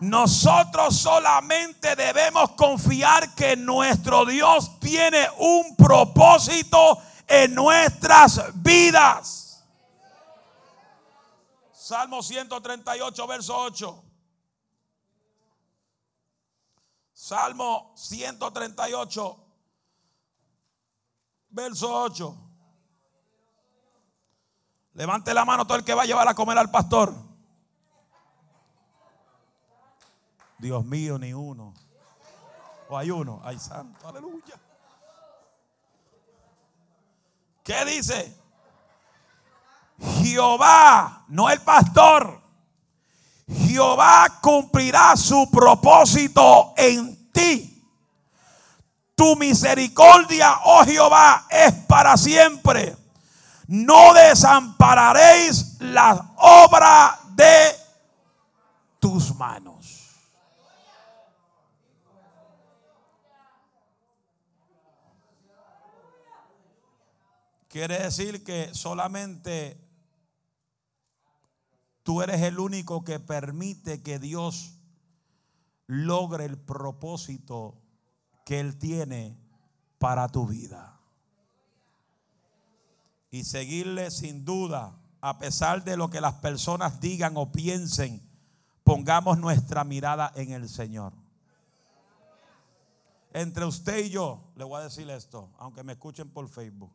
Nosotros solamente debemos confiar que nuestro Dios tiene un propósito en nuestras vidas. Salmo 138, verso 8. Salmo 138, verso 8. Levante la mano todo el que va a llevar a comer al pastor. Dios mío, ni uno. O hay uno. Ay, santo, aleluya. ¿Qué dice? Jehová, no el pastor. Jehová cumplirá su propósito en ti. Tu misericordia, oh Jehová, es para siempre. No desampararéis la obra de tus manos. Quiere decir que solamente Tú eres el único que permite que Dios logre el propósito que Él tiene para tu vida. Y seguirle sin duda, a pesar de lo que las personas digan o piensen, pongamos nuestra mirada en el Señor. Entre usted y yo, le voy a decir esto, aunque me escuchen por Facebook.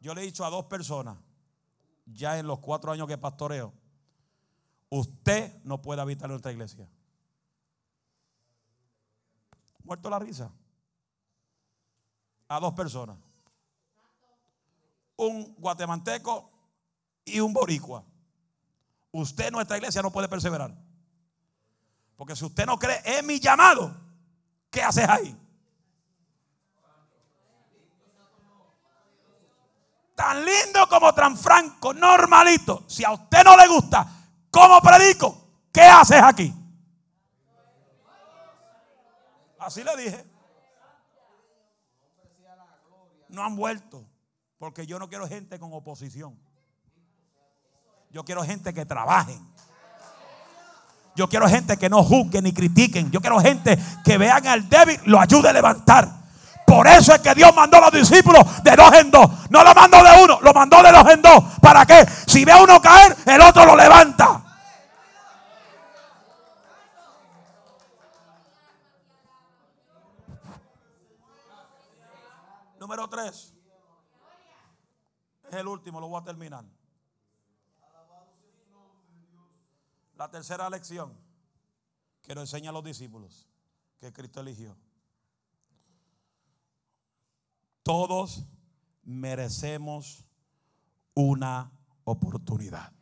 Yo le he dicho a dos personas, ya en los cuatro años que pastoreo, usted no puede habitar nuestra iglesia. Muerto la risa. A dos personas. Un guatemalteco y un boricua. Usted en nuestra iglesia no puede perseverar. Porque si usted no cree en mi llamado, ¿qué haces ahí? Tan lindo como tan franco, normalito. Si a usted no le gusta cómo predico, ¿qué haces aquí? Así le dije. No han vuelto. Porque yo no quiero gente con oposición. Yo quiero gente que trabajen. Yo quiero gente que no juzguen ni critiquen. Yo quiero gente que vean al débil, lo ayude a levantar. Por eso es que Dios mandó a los discípulos de dos en dos. No lo mandó de uno, lo mandó de dos en dos. ¿Para qué? Si ve a uno caer, el otro lo levanta. Número tres. Es el último, lo voy a terminar. La tercera lección que nos enseña a los discípulos que Cristo eligió. Todos merecemos una oportunidad.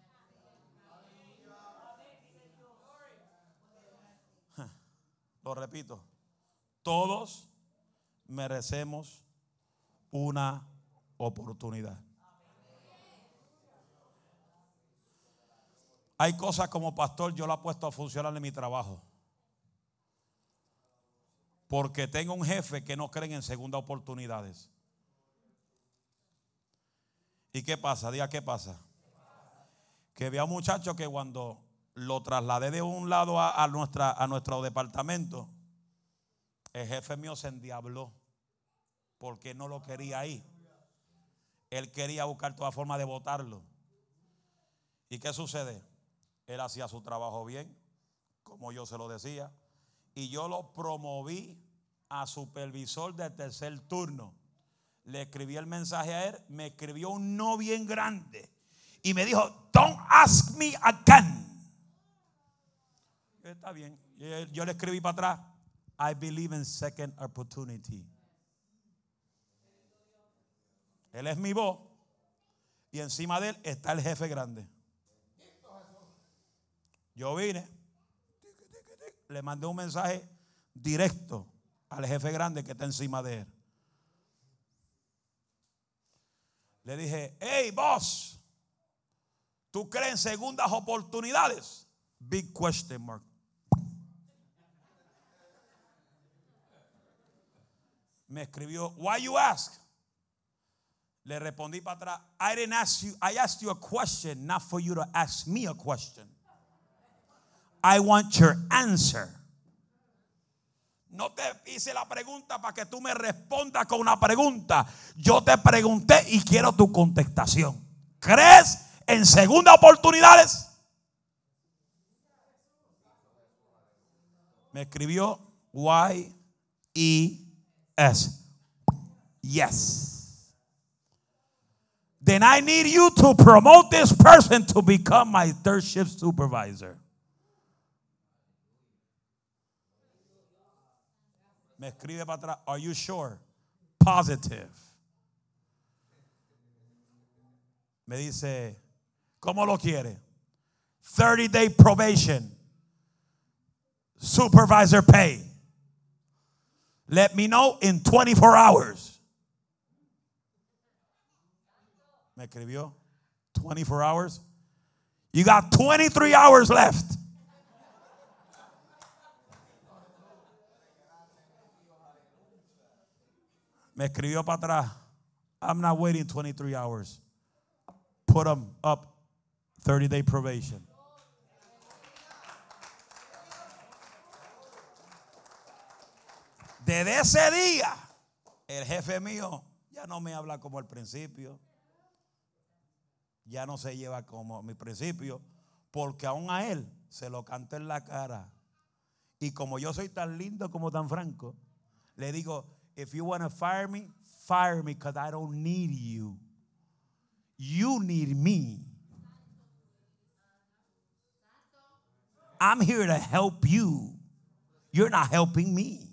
Lo repito, todos merecemos una oportunidad. Hay cosas como pastor, yo la he puesto a funcionar en mi trabajo. Porque tengo un jefe que no cree en segundas oportunidades. ¿Y qué pasa? Diga, ¿qué pasa? Que había un muchacho que cuando lo trasladé de un lado a, a nuestro departamento, el jefe mío se endiabló porque no lo quería ahí. Él quería buscar toda forma de votarlo. ¿Y qué sucede? Él hacía su trabajo bien, como yo se lo decía y yo lo promoví a supervisor del tercer turno. Le escribí el mensaje a él, me escribió un no bien grande y me dijo, don't ask me again. Está bien. Yo le escribí para atrás, I believe in second opportunity. Él es mi voz y encima de él está el jefe grande. Yo vine le mandé un mensaje directo al jefe grande que está encima de él. Le dije, hey, boss, ¿tú crees en segundas oportunidades? Big question mark. Me escribió, why you ask? Le respondí para atrás, I didn't ask you, I asked you a question, not for you to ask me a question. I want your answer. No te hice la pregunta para que tú me respondas con una pregunta. Yo te pregunté y quiero tu contestación. ¿Crees en segunda oportunidades? Me escribió Y E S. Yes. Then I need you to promote this person to become my third shift supervisor. Me escribe para atrás. Are you sure? Positive. Me dice, ¿cómo lo quiere? 30 day probation. Supervisor pay. Let me know in 24 hours. Me escribió 24 hours. You got 23 hours left. Me escribió para atrás. I'm not waiting 23 hours. Put them up 30 day probation. Desde ese día, el jefe mío ya no me habla como el principio. Ya no se lleva como mi principio. Porque aún a él se lo canto en la cara. Y como yo soy tan lindo como tan franco, le digo, if you want to fire me, fire me because I don't need you. You need me. I'm here to help you. You're not helping me.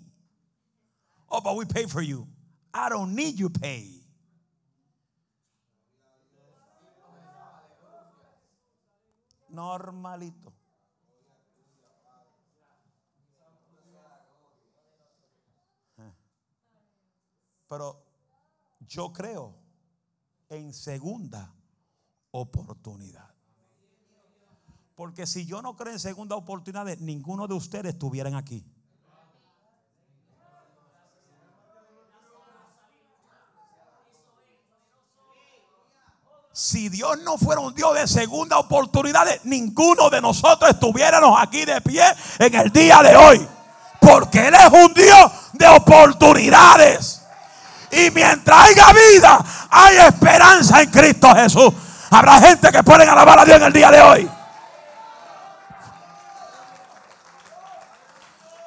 Oh, but we pay for you. I don't need you pay. Normalito. Pero yo creo en segunda oportunidad. Porque si yo no creo en segunda oportunidad, ninguno de ustedes estuvieran aquí. Si Dios no fuera un Dios de segunda oportunidades, ninguno de nosotros estuviéramos aquí de pie en el día de hoy. Porque Él es un Dios de oportunidades. Y mientras haya vida, hay esperanza en Cristo Jesús. Habrá gente que pueden alabar a Dios en el día de hoy.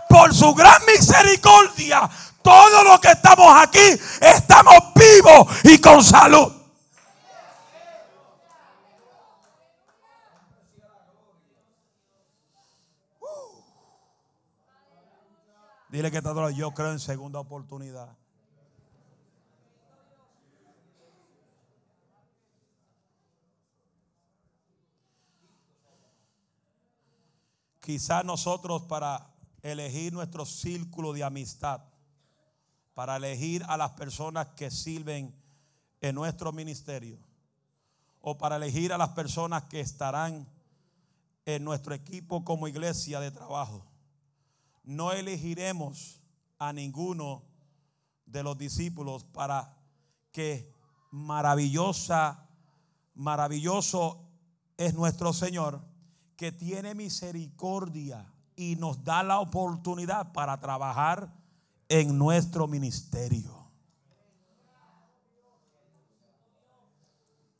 Por su gran misericordia, todos los que estamos aquí estamos vivos y con salud. Dile que todo yo creo en segunda oportunidad. Quizás nosotros para elegir nuestro círculo de amistad, para elegir a las personas que sirven en nuestro ministerio, o para elegir a las personas que estarán en nuestro equipo como iglesia de trabajo no elegiremos a ninguno de los discípulos para que maravillosa, maravilloso es nuestro Señor, que tiene misericordia y nos da la oportunidad para trabajar en nuestro ministerio.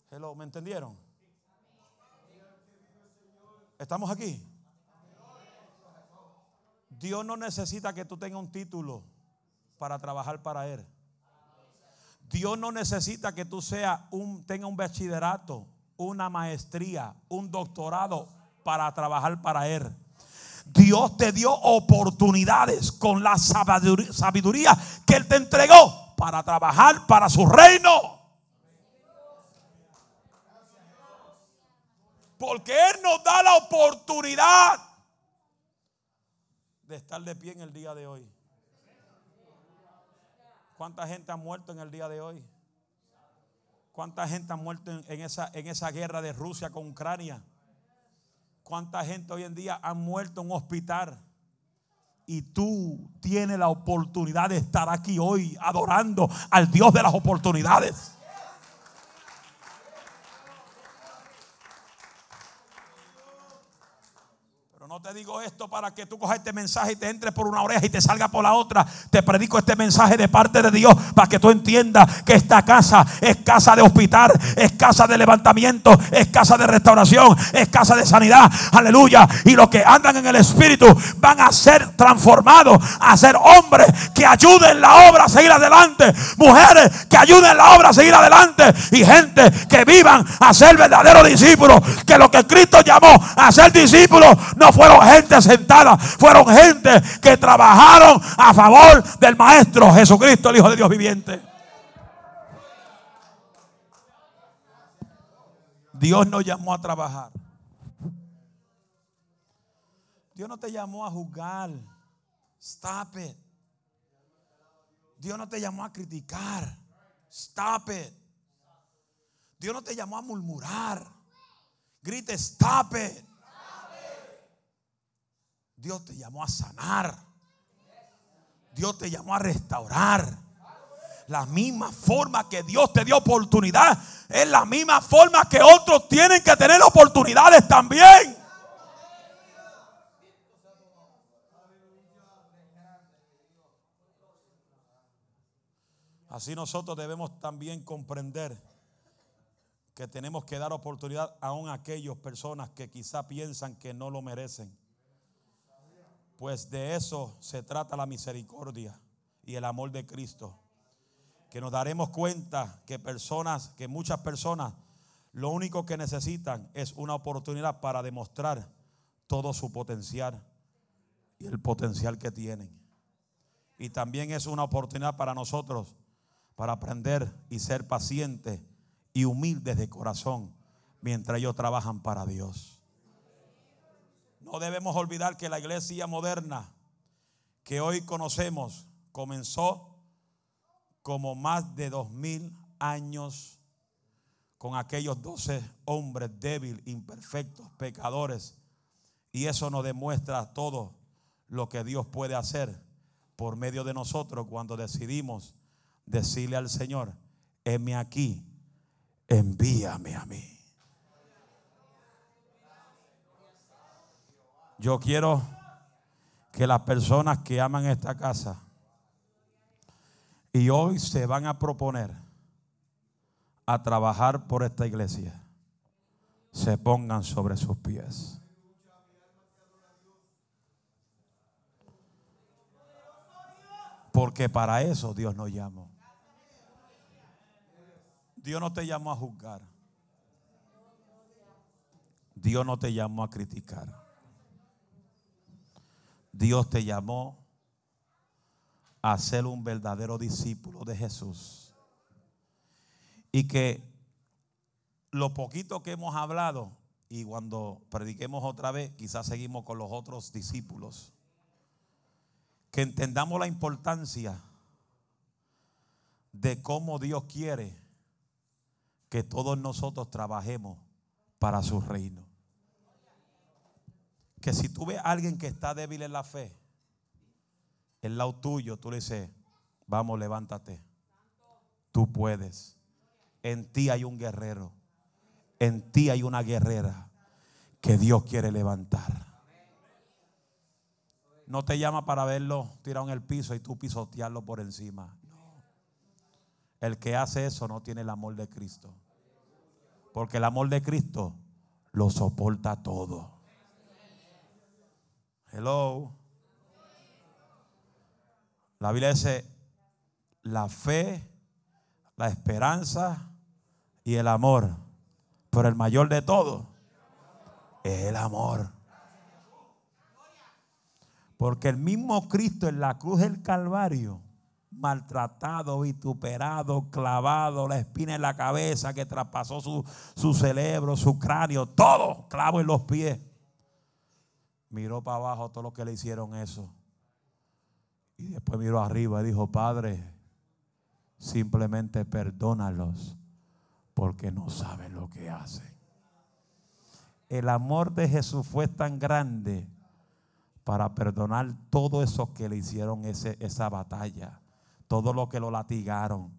Hello, ¿me entendieron? ¿Estamos aquí? Dios no necesita que tú tengas un título para trabajar para Él. Dios no necesita que tú un, tenga un bachillerato, una maestría, un doctorado para trabajar para Él. Dios te dio oportunidades con la sabiduría que Él te entregó para trabajar para su reino. Porque Él nos da la oportunidad de estar de pie en el día de hoy. ¿Cuánta gente ha muerto en el día de hoy? ¿Cuánta gente ha muerto en, esa, en esa guerra de Rusia con Ucrania? ¿Cuánta gente hoy en día ha muerto en un hospital? Y tú tienes la oportunidad de estar aquí hoy adorando al Dios de las oportunidades. Te digo esto para que tú cojas este mensaje y te entre por una oreja y te salga por la otra. Te predico este mensaje de parte de Dios para que tú entiendas que esta casa es casa de hospital, es casa de levantamiento, es casa de restauración, es casa de sanidad. Aleluya. Y los que andan en el Espíritu van a ser transformados a ser hombres que ayuden la obra a seguir adelante. Mujeres que ayuden la obra a seguir adelante. Y gente que vivan a ser verdaderos discípulos. Que lo que Cristo llamó a ser discípulos no fueron gente sentada, fueron gente que trabajaron a favor del Maestro Jesucristo, el Hijo de Dios viviente. Dios nos llamó a trabajar. Dios no te llamó a juzgar. Stop it. Dios no te llamó a criticar. Stop it. Dios no te llamó a murmurar. Grite, stop it. Dios te llamó a sanar. Dios te llamó a restaurar. La misma forma que Dios te dio oportunidad es la misma forma que otros tienen que tener oportunidades también. Así nosotros debemos también comprender que tenemos que dar oportunidad aún a aquellas personas que quizá piensan que no lo merecen. Pues de eso se trata la misericordia y el amor de Cristo. Que nos daremos cuenta que personas, que muchas personas, lo único que necesitan es una oportunidad para demostrar todo su potencial y el potencial que tienen. Y también es una oportunidad para nosotros para aprender y ser pacientes y humildes de corazón mientras ellos trabajan para Dios. No debemos olvidar que la iglesia moderna que hoy conocemos comenzó como más de dos mil años con aquellos doce hombres débiles, imperfectos, pecadores. Y eso nos demuestra todo lo que Dios puede hacer por medio de nosotros cuando decidimos decirle al Señor, heme aquí, envíame a mí. Yo quiero que las personas que aman esta casa y hoy se van a proponer a trabajar por esta iglesia, se pongan sobre sus pies. Porque para eso Dios nos llamó. Dios no te llamó a juzgar. Dios no te llamó a criticar. Dios te llamó a ser un verdadero discípulo de Jesús. Y que lo poquito que hemos hablado, y cuando prediquemos otra vez, quizás seguimos con los otros discípulos, que entendamos la importancia de cómo Dios quiere que todos nosotros trabajemos para su reino que si tú ves a alguien que está débil en la fe, el lado tuyo, tú le dices, vamos, levántate. Tú puedes. En ti hay un guerrero. En ti hay una guerrera que Dios quiere levantar. No te llama para verlo tirado en el piso y tú pisotearlo por encima. El que hace eso no tiene el amor de Cristo. Porque el amor de Cristo lo soporta todo. Hello. La Biblia dice, la fe, la esperanza y el amor. Pero el mayor de todo es el amor. Porque el mismo Cristo en la cruz del Calvario, maltratado, vituperado, clavado, la espina en la cabeza que traspasó su, su cerebro, su cráneo, todo clavo en los pies miró para abajo todo lo que le hicieron eso. Y después miró arriba y dijo, Padre, simplemente perdónalos porque no saben lo que hacen. El amor de Jesús fue tan grande para perdonar todo eso que le hicieron ese, esa batalla, todo lo que lo latigaron,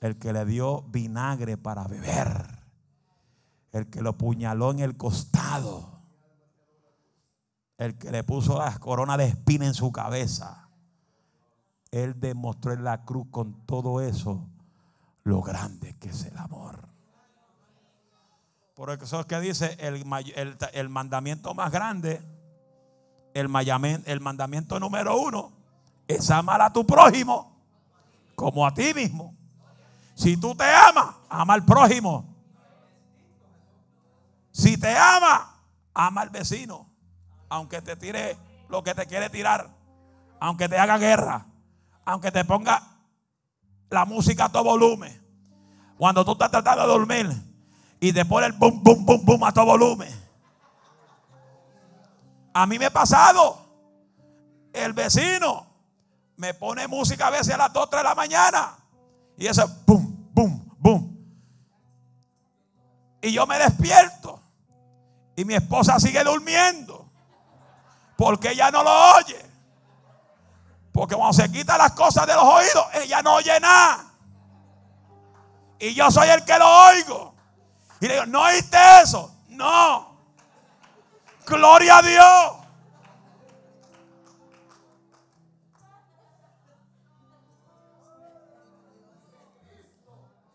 el que le dio vinagre para beber, el que lo puñaló en el costado el que le puso la corona de espina en su cabeza, él demostró en la cruz con todo eso lo grande que es el amor. Por eso es que dice el, el, mandamiento más grande, el, el mandamiento número uno, es amar a tu prójimo como a ti mismo. Si tú te amas, ama al prójimo. Si te ama, ama al vecino. Aunque te tire lo que te quiere tirar. Aunque te haga guerra. Aunque te ponga la música a todo volumen. Cuando tú estás tratando de dormir y te pone el boom, boom, boom, boom a todo volumen. A mí me ha pasado. El vecino me pone música a veces a las 2, 3 de la mañana. Y eso, boom, boom, boom. Y yo me despierto. Y mi esposa sigue durmiendo. Porque ella no lo oye. Porque cuando se quita las cosas de los oídos, ella no oye nada. Y yo soy el que lo oigo. Y le digo, ¿no oíste eso? No. Gloria a Dios.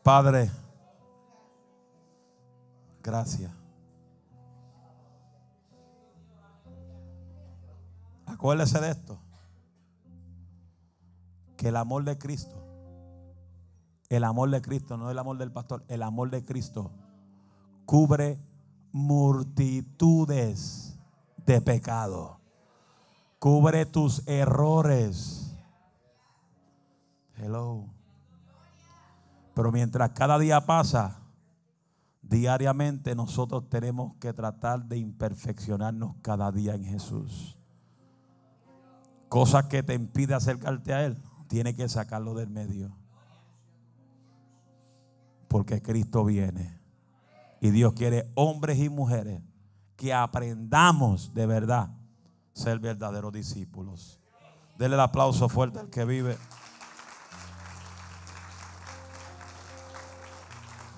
Padre, gracias. Acuérdese de esto. Que el amor de Cristo el amor de Cristo, no el amor del pastor, el amor de Cristo cubre multitudes de pecado. Cubre tus errores. Hello. Pero mientras cada día pasa, diariamente nosotros tenemos que tratar de imperfeccionarnos cada día en Jesús. Cosa que te impide acercarte a Él, tiene que sacarlo del medio. Porque Cristo viene. Y Dios quiere hombres y mujeres que aprendamos de verdad ser verdaderos discípulos. Dele el aplauso fuerte al que vive.